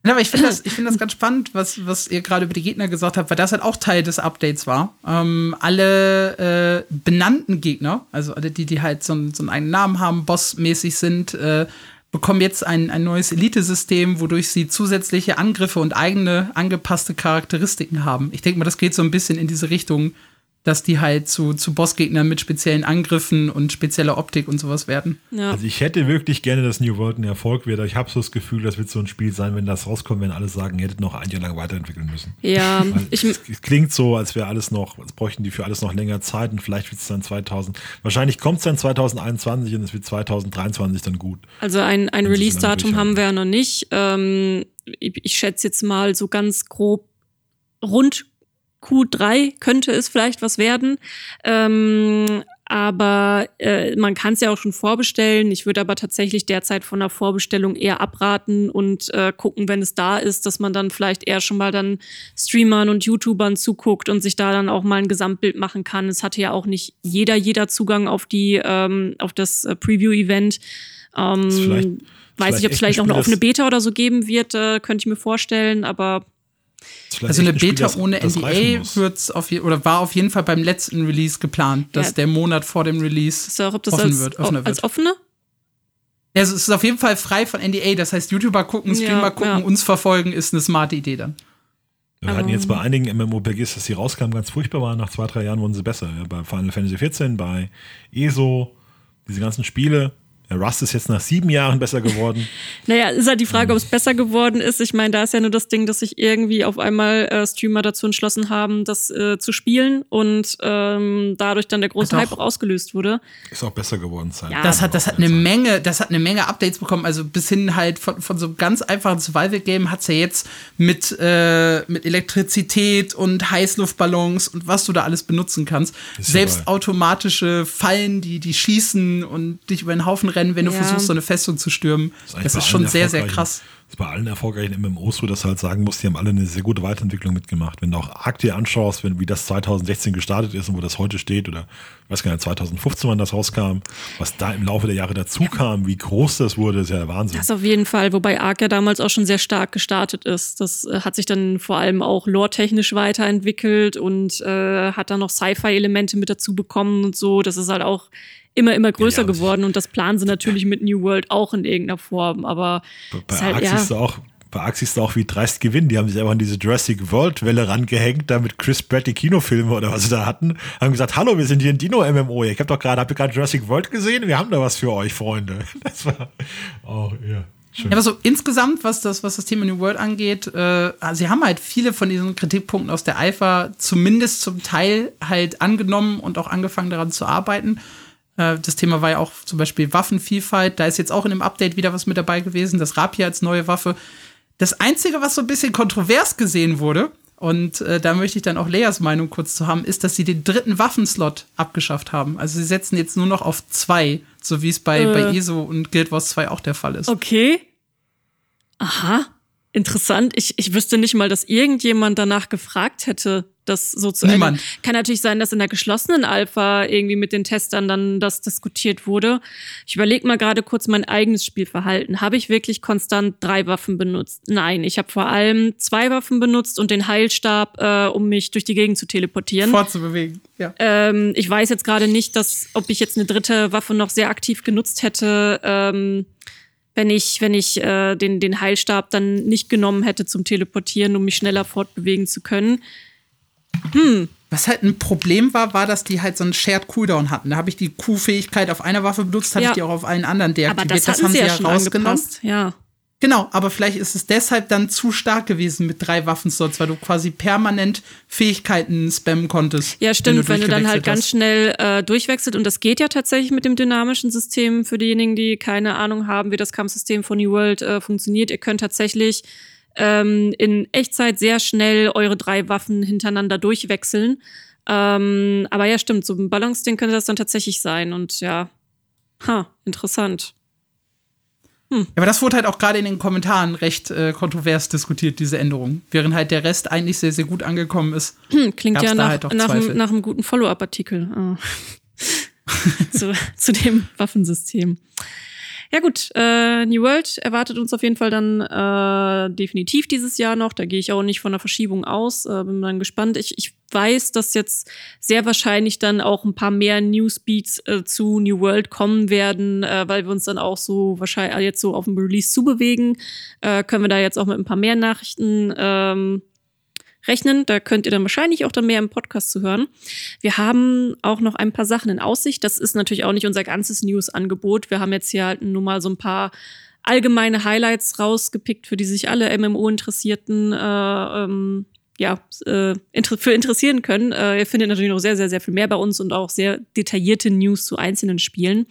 Ja, aber ich finde das, ich finde das ganz spannend, was, was ihr gerade über die Gegner gesagt habt, weil das halt auch Teil des Updates war. Ähm, alle äh, benannten Gegner, also alle die, die halt so, einen, so einen eigenen Namen haben, bossmäßig sind, äh, bekommen jetzt ein, ein neues Elite-System, wodurch sie zusätzliche Angriffe und eigene angepasste Charakteristiken haben. Ich denke mal, das geht so ein bisschen in diese Richtung, dass die halt zu, zu Bossgegnern mit speziellen Angriffen und spezieller Optik und sowas werden. Ja. Also ich hätte wirklich gerne, dass New World ein Erfolg wird. Ich habe so das Gefühl, das wird so ein Spiel sein, wenn das rauskommt, wenn alle sagen, ihr hättet noch ein Jahr lang weiterentwickeln müssen. Ja, ich es, es klingt so, als wäre alles noch, als bräuchten die für alles noch länger Zeit und vielleicht wird es dann 2000. Wahrscheinlich kommt es dann 2021 und es wird 2023 dann gut. Also ein, ein Release-Datum haben wir ja noch nicht. Ähm, ich, ich schätze jetzt mal so ganz grob rund Q3 könnte es vielleicht was werden. Ähm, aber äh, man kann es ja auch schon vorbestellen. Ich würde aber tatsächlich derzeit von der Vorbestellung eher abraten und äh, gucken, wenn es da ist, dass man dann vielleicht eher schon mal dann Streamern und YouTubern zuguckt und sich da dann auch mal ein Gesamtbild machen kann. Es hatte ja auch nicht jeder jeder Zugang auf die ähm, auf das äh, Preview-Event. Ähm, weiß ich, ob es vielleicht auch eine offene Beta oder so geben wird, äh, könnte ich mir vorstellen, aber also eine Beta Spiel, ohne NDA wird's auf oder war auf jeden Fall beim letzten Release geplant, dass ja. der Monat vor dem Release das offen als, wird, offener als offene? Also es ist auf jeden Fall frei von NDA, das heißt YouTuber gucken, Streamer ja, gucken, ja. uns verfolgen, ist eine smarte Idee dann. Wir hatten jetzt bei einigen MMORPGs, dass die rauskamen, ganz furchtbar waren. Nach zwei, drei Jahren wurden sie besser. Ja, bei Final Fantasy XIV, bei ESO, diese ganzen Spiele, Rust ist jetzt nach sieben Jahren besser geworden. naja, ist halt die Frage, ob es besser geworden ist. Ich meine, da ist ja nur das Ding, dass sich irgendwie auf einmal äh, Streamer dazu entschlossen haben, das äh, zu spielen und ähm, dadurch dann der große Hype auch ausgelöst wurde. Ist auch besser geworden, Zeit. Ja, das hat, das hat eine. Menge, das hat eine Menge Updates bekommen. Also bis hin halt von, von so einem ganz einfachen Survival-Game hat es ja jetzt mit, äh, mit Elektrizität und Heißluftballons und was du da alles benutzen kannst. Ist Selbst dabei. automatische Fallen, die, die schießen und dich über den Haufen rennen, wenn du versuchst, so eine Festung zu stürmen. Das ist, das ist schon sehr, sehr krass. Das ist bei allen erfolgreichen MMOs so, dass du halt sagen musst, die haben alle eine sehr gute Weiterentwicklung mitgemacht. Wenn du auch Ark dir anschaust, wenn, wie das 2016 gestartet ist und wo das heute steht, oder ich weiß gar nicht, 2015, wann das rauskam, was da im Laufe der Jahre dazu kam, wie groß das wurde, ist ja der Wahnsinn. Das auf jeden Fall, wobei Ark ja damals auch schon sehr stark gestartet ist. Das äh, hat sich dann vor allem auch lore-technisch weiterentwickelt und äh, hat dann noch Sci-Fi-Elemente mit dazu bekommen und so. Das ist halt auch immer, immer größer ja, geworden und das planen sie natürlich mit New World auch in irgendeiner Form. Aber bei halt, ja. du auch, bei Axis ist auch wie dreist gewinnen. Die haben sich einfach an diese Jurassic World Welle rangehängt, da mit Chris Pratt die Kinofilme oder was sie da hatten, haben gesagt, hallo, wir sind hier ein Dino MMO. Ich habe doch gerade, habt ihr gerade Jurassic World gesehen? Wir haben da was für euch, Freunde. Das war auch, oh, ja. Schön. Ja, aber so insgesamt, was das, was das Thema New World angeht, äh, sie haben halt viele von diesen Kritikpunkten aus der Alpha zumindest zum Teil halt angenommen und auch angefangen daran zu arbeiten. Äh, das Thema war ja auch zum Beispiel Waffenvielfalt. Da ist jetzt auch in dem Update wieder was mit dabei gewesen, das Rapier als neue Waffe. Das Einzige, was so ein bisschen kontrovers gesehen wurde, und äh, da möchte ich dann auch Leas Meinung kurz zu haben, ist, dass sie den dritten Waffenslot abgeschafft haben. Also sie setzen jetzt nur noch auf zwei, so wie es bei, äh. bei ESO und Guild Wars 2 auch der Fall ist. Okay. Aha. Interessant. Ich, ich wüsste nicht mal, dass irgendjemand danach gefragt hätte das so zu. Ändern. Kann natürlich sein, dass in der geschlossenen Alpha irgendwie mit den Testern dann das diskutiert wurde. Ich überlege mal gerade kurz mein eigenes Spielverhalten. Habe ich wirklich konstant drei Waffen benutzt? Nein, ich habe vor allem zwei Waffen benutzt und den Heilstab, äh, um mich durch die Gegend zu teleportieren. Fortzubewegen, ja. Ähm, ich weiß jetzt gerade nicht, dass, ob ich jetzt eine dritte Waffe noch sehr aktiv genutzt hätte. Ähm, wenn ich, wenn ich äh, den, den Heilstab dann nicht genommen hätte zum Teleportieren, um mich schneller fortbewegen zu können. Hm. Was halt ein Problem war, war, dass die halt so einen Shared Cooldown hatten. Da habe ich die Q-Fähigkeit auf einer Waffe benutzt, hatte ja. ich die auch auf allen anderen deaktiviert. Aber das, das haben sie ja, ja rausgenommen. Ja. Genau, aber vielleicht ist es deshalb dann zu stark gewesen mit drei Waffenslots, weil du quasi permanent Fähigkeiten spammen konntest. Ja, stimmt, wenn du, wenn du dann halt hast. ganz schnell äh, durchwechselt und das geht ja tatsächlich mit dem dynamischen System für diejenigen, die keine Ahnung haben, wie das Kampfsystem von New World äh, funktioniert. Ihr könnt tatsächlich ähm, in Echtzeit sehr schnell eure drei Waffen hintereinander durchwechseln. Ähm, aber ja, stimmt, so ein Balance-Ding könnte das dann tatsächlich sein. Und ja, ha, interessant. Hm. Aber das wurde halt auch gerade in den Kommentaren recht äh, kontrovers diskutiert, diese Änderung. Während halt der Rest eigentlich sehr, sehr gut angekommen ist. Hm, klingt ja nach, halt nach, einem, nach, einem guten Follow-up-Artikel oh. zu, zu dem Waffensystem. Ja gut, äh, New World erwartet uns auf jeden Fall dann äh, definitiv dieses Jahr noch. Da gehe ich auch nicht von der Verschiebung aus. Äh, bin dann gespannt. Ich, ich weiß, dass jetzt sehr wahrscheinlich dann auch ein paar mehr Newsbeats äh, zu New World kommen werden, äh, weil wir uns dann auch so wahrscheinlich jetzt so auf dem Release zubewegen. Äh, können wir da jetzt auch mit ein paar mehr Nachrichten ähm, rechnen. Da könnt ihr dann wahrscheinlich auch dann mehr im Podcast zu hören. Wir haben auch noch ein paar Sachen in Aussicht. Das ist natürlich auch nicht unser ganzes News-Angebot. Wir haben jetzt hier halt nur mal so ein paar allgemeine Highlights rausgepickt, für die sich alle MMO-Interessierten äh, ähm, ja, äh, für interessieren können. Äh, ihr findet natürlich noch sehr, sehr, sehr viel mehr bei uns und auch sehr detaillierte News zu einzelnen Spielen.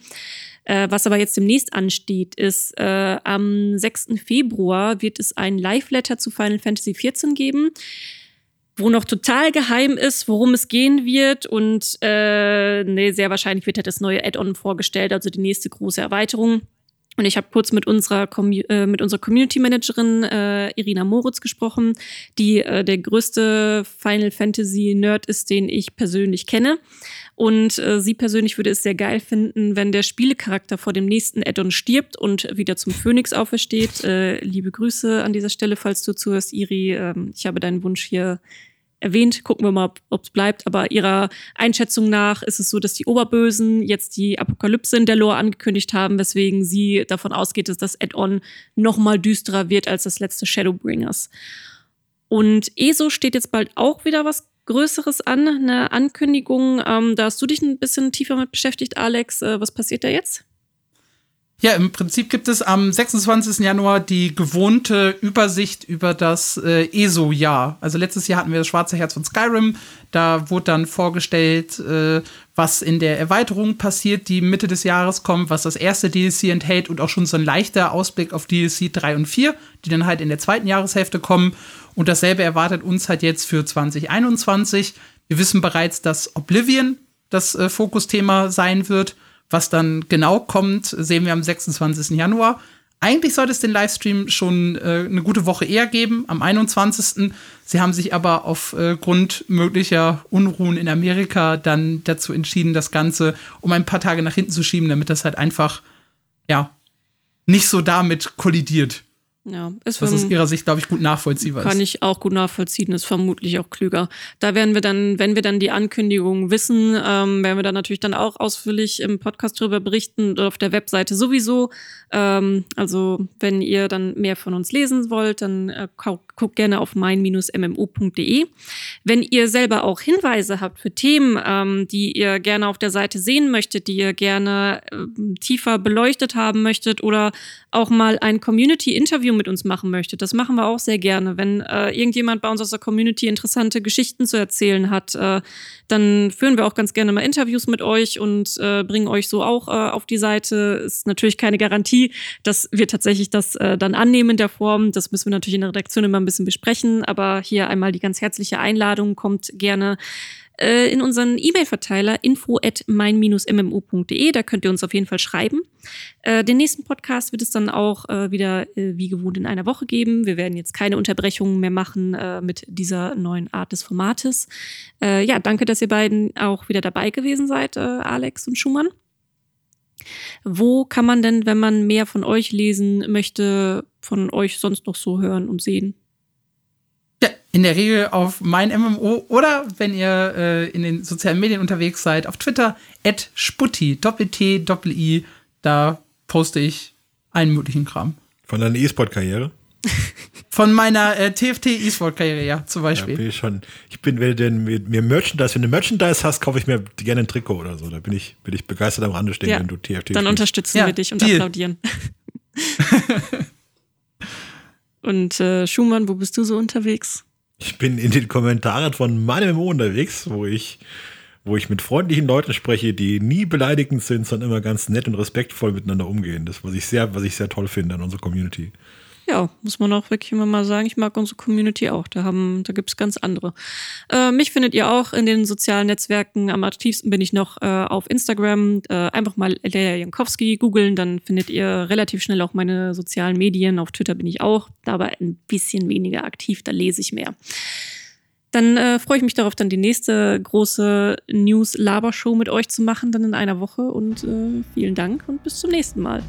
Äh, was aber jetzt demnächst ansteht, ist, äh, am 6. Februar wird es ein Live-Letter zu Final Fantasy XIV geben wo noch total geheim ist, worum es gehen wird. Und äh, nee, sehr wahrscheinlich wird halt das neue Add-on vorgestellt, also die nächste große Erweiterung. Und ich habe kurz mit unserer, äh, mit unserer Community Managerin äh, Irina Moritz gesprochen, die äh, der größte Final Fantasy Nerd ist, den ich persönlich kenne. Und äh, sie persönlich würde es sehr geil finden, wenn der Spielecharakter vor dem nächsten Addon stirbt und wieder zum Phönix aufersteht. Äh, liebe Grüße an dieser Stelle, falls du zuhörst, Iri. Ähm, ich habe deinen Wunsch hier erwähnt. Gucken wir mal, ob es bleibt. Aber ihrer Einschätzung nach ist es so, dass die Oberbösen jetzt die Apokalypse in der Lore angekündigt haben, weswegen sie davon ausgeht, dass das Add-on noch mal düsterer wird als das letzte Shadowbringers. Und ESO steht jetzt bald auch wieder was Größeres an, eine Ankündigung. Ähm, da hast du dich ein bisschen tiefer mit beschäftigt, Alex. Äh, was passiert da jetzt? Ja, im Prinzip gibt es am 26. Januar die gewohnte Übersicht über das äh, ESO-Jahr. Also letztes Jahr hatten wir das Schwarze Herz von Skyrim. Da wurde dann vorgestellt, äh, was in der Erweiterung passiert, die Mitte des Jahres kommt, was das erste DLC enthält und auch schon so ein leichter Ausblick auf DLC 3 und 4, die dann halt in der zweiten Jahreshälfte kommen. Und dasselbe erwartet uns halt jetzt für 2021. Wir wissen bereits, dass Oblivion das äh, Fokusthema sein wird. Was dann genau kommt, sehen wir am 26. Januar. Eigentlich sollte es den Livestream schon äh, eine gute Woche eher geben, am 21. Sie haben sich aber aufgrund äh, möglicher Unruhen in Amerika dann dazu entschieden, das Ganze um ein paar Tage nach hinten zu schieben, damit das halt einfach, ja, nicht so damit kollidiert. Ja, ist Was aus ihrer Sicht, glaube ich, gut nachvollziehbar ist. Kann ich auch gut nachvollziehen, ist vermutlich auch klüger. Da werden wir dann, wenn wir dann die Ankündigung wissen, ähm, werden wir dann natürlich dann auch ausführlich im Podcast darüber berichten oder auf der Webseite sowieso. Ähm, also, wenn ihr dann mehr von uns lesen wollt, dann äh, guckt gerne auf mein-mmo.de. Wenn ihr selber auch Hinweise habt für Themen, ähm, die ihr gerne auf der Seite sehen möchtet, die ihr gerne äh, tiefer beleuchtet haben möchtet oder auch mal ein Community-Interview mit uns machen möchtet, das machen wir auch sehr gerne. Wenn äh, irgendjemand bei uns aus der Community interessante Geschichten zu erzählen hat, äh, dann führen wir auch ganz gerne mal Interviews mit euch und äh, bringen euch so auch äh, auf die Seite. Ist natürlich keine Garantie, dass wir tatsächlich das äh, dann annehmen in der Form. Das müssen wir natürlich in der Redaktion immer ein bisschen besprechen. Aber hier einmal die ganz herzliche Einladung. Kommt gerne äh, in unseren E-Mail-Verteiler info at mein-mmo.de. Da könnt ihr uns auf jeden Fall schreiben. Äh, den nächsten Podcast wird es dann auch äh, wieder äh, wie gewohnt in einer Woche geben. Wir werden jetzt keine Unterbrechungen mehr machen äh, mit dieser neuen Art des Formates. Äh, ja, danke, dass ihr beiden auch wieder dabei gewesen seid, Alex und Schumann. Wo kann man denn, wenn man mehr von euch lesen möchte, von euch sonst noch so hören und sehen? In der Regel auf mein MMO oder wenn ihr äh, in den sozialen Medien unterwegs seid, auf Twitter, at Sputti, Doppel-T, Doppel-I, da poste ich allen möglichen Kram. Von deiner E-Sport-Karriere? Von meiner äh, TFT-E-Sport-Karriere, ja, zum Beispiel. Ja, bin ich, schon, ich bin, wenn du mir Merchandise, wenn du Merchandise hast, kaufe ich mir gerne ein Trikot oder so. Da bin ich, bin ich begeistert am Rande stehen, ja, wenn du TFT Dann spielst. unterstützen ja, wir dich und Deal. applaudieren. und äh, Schumann, wo bist du so unterwegs? Ich bin in den Kommentaren von meinem unterwegs, wo ich, wo ich mit freundlichen Leuten spreche, die nie beleidigend sind, sondern immer ganz nett und respektvoll miteinander umgehen. Das, was ich sehr, was ich sehr toll finde an unserer Community ja, muss man auch wirklich immer mal sagen, ich mag unsere Community auch. Da, haben, da gibt es ganz andere. Äh, mich findet ihr auch in den sozialen Netzwerken. Am aktivsten bin ich noch äh, auf Instagram. Äh, einfach mal Lea Jankowski googeln, dann findet ihr relativ schnell auch meine sozialen Medien. Auf Twitter bin ich auch, da aber ein bisschen weniger aktiv, da lese ich mehr. Dann äh, freue ich mich darauf, dann die nächste große News-Labershow mit euch zu machen, dann in einer Woche. Und äh, vielen Dank und bis zum nächsten Mal.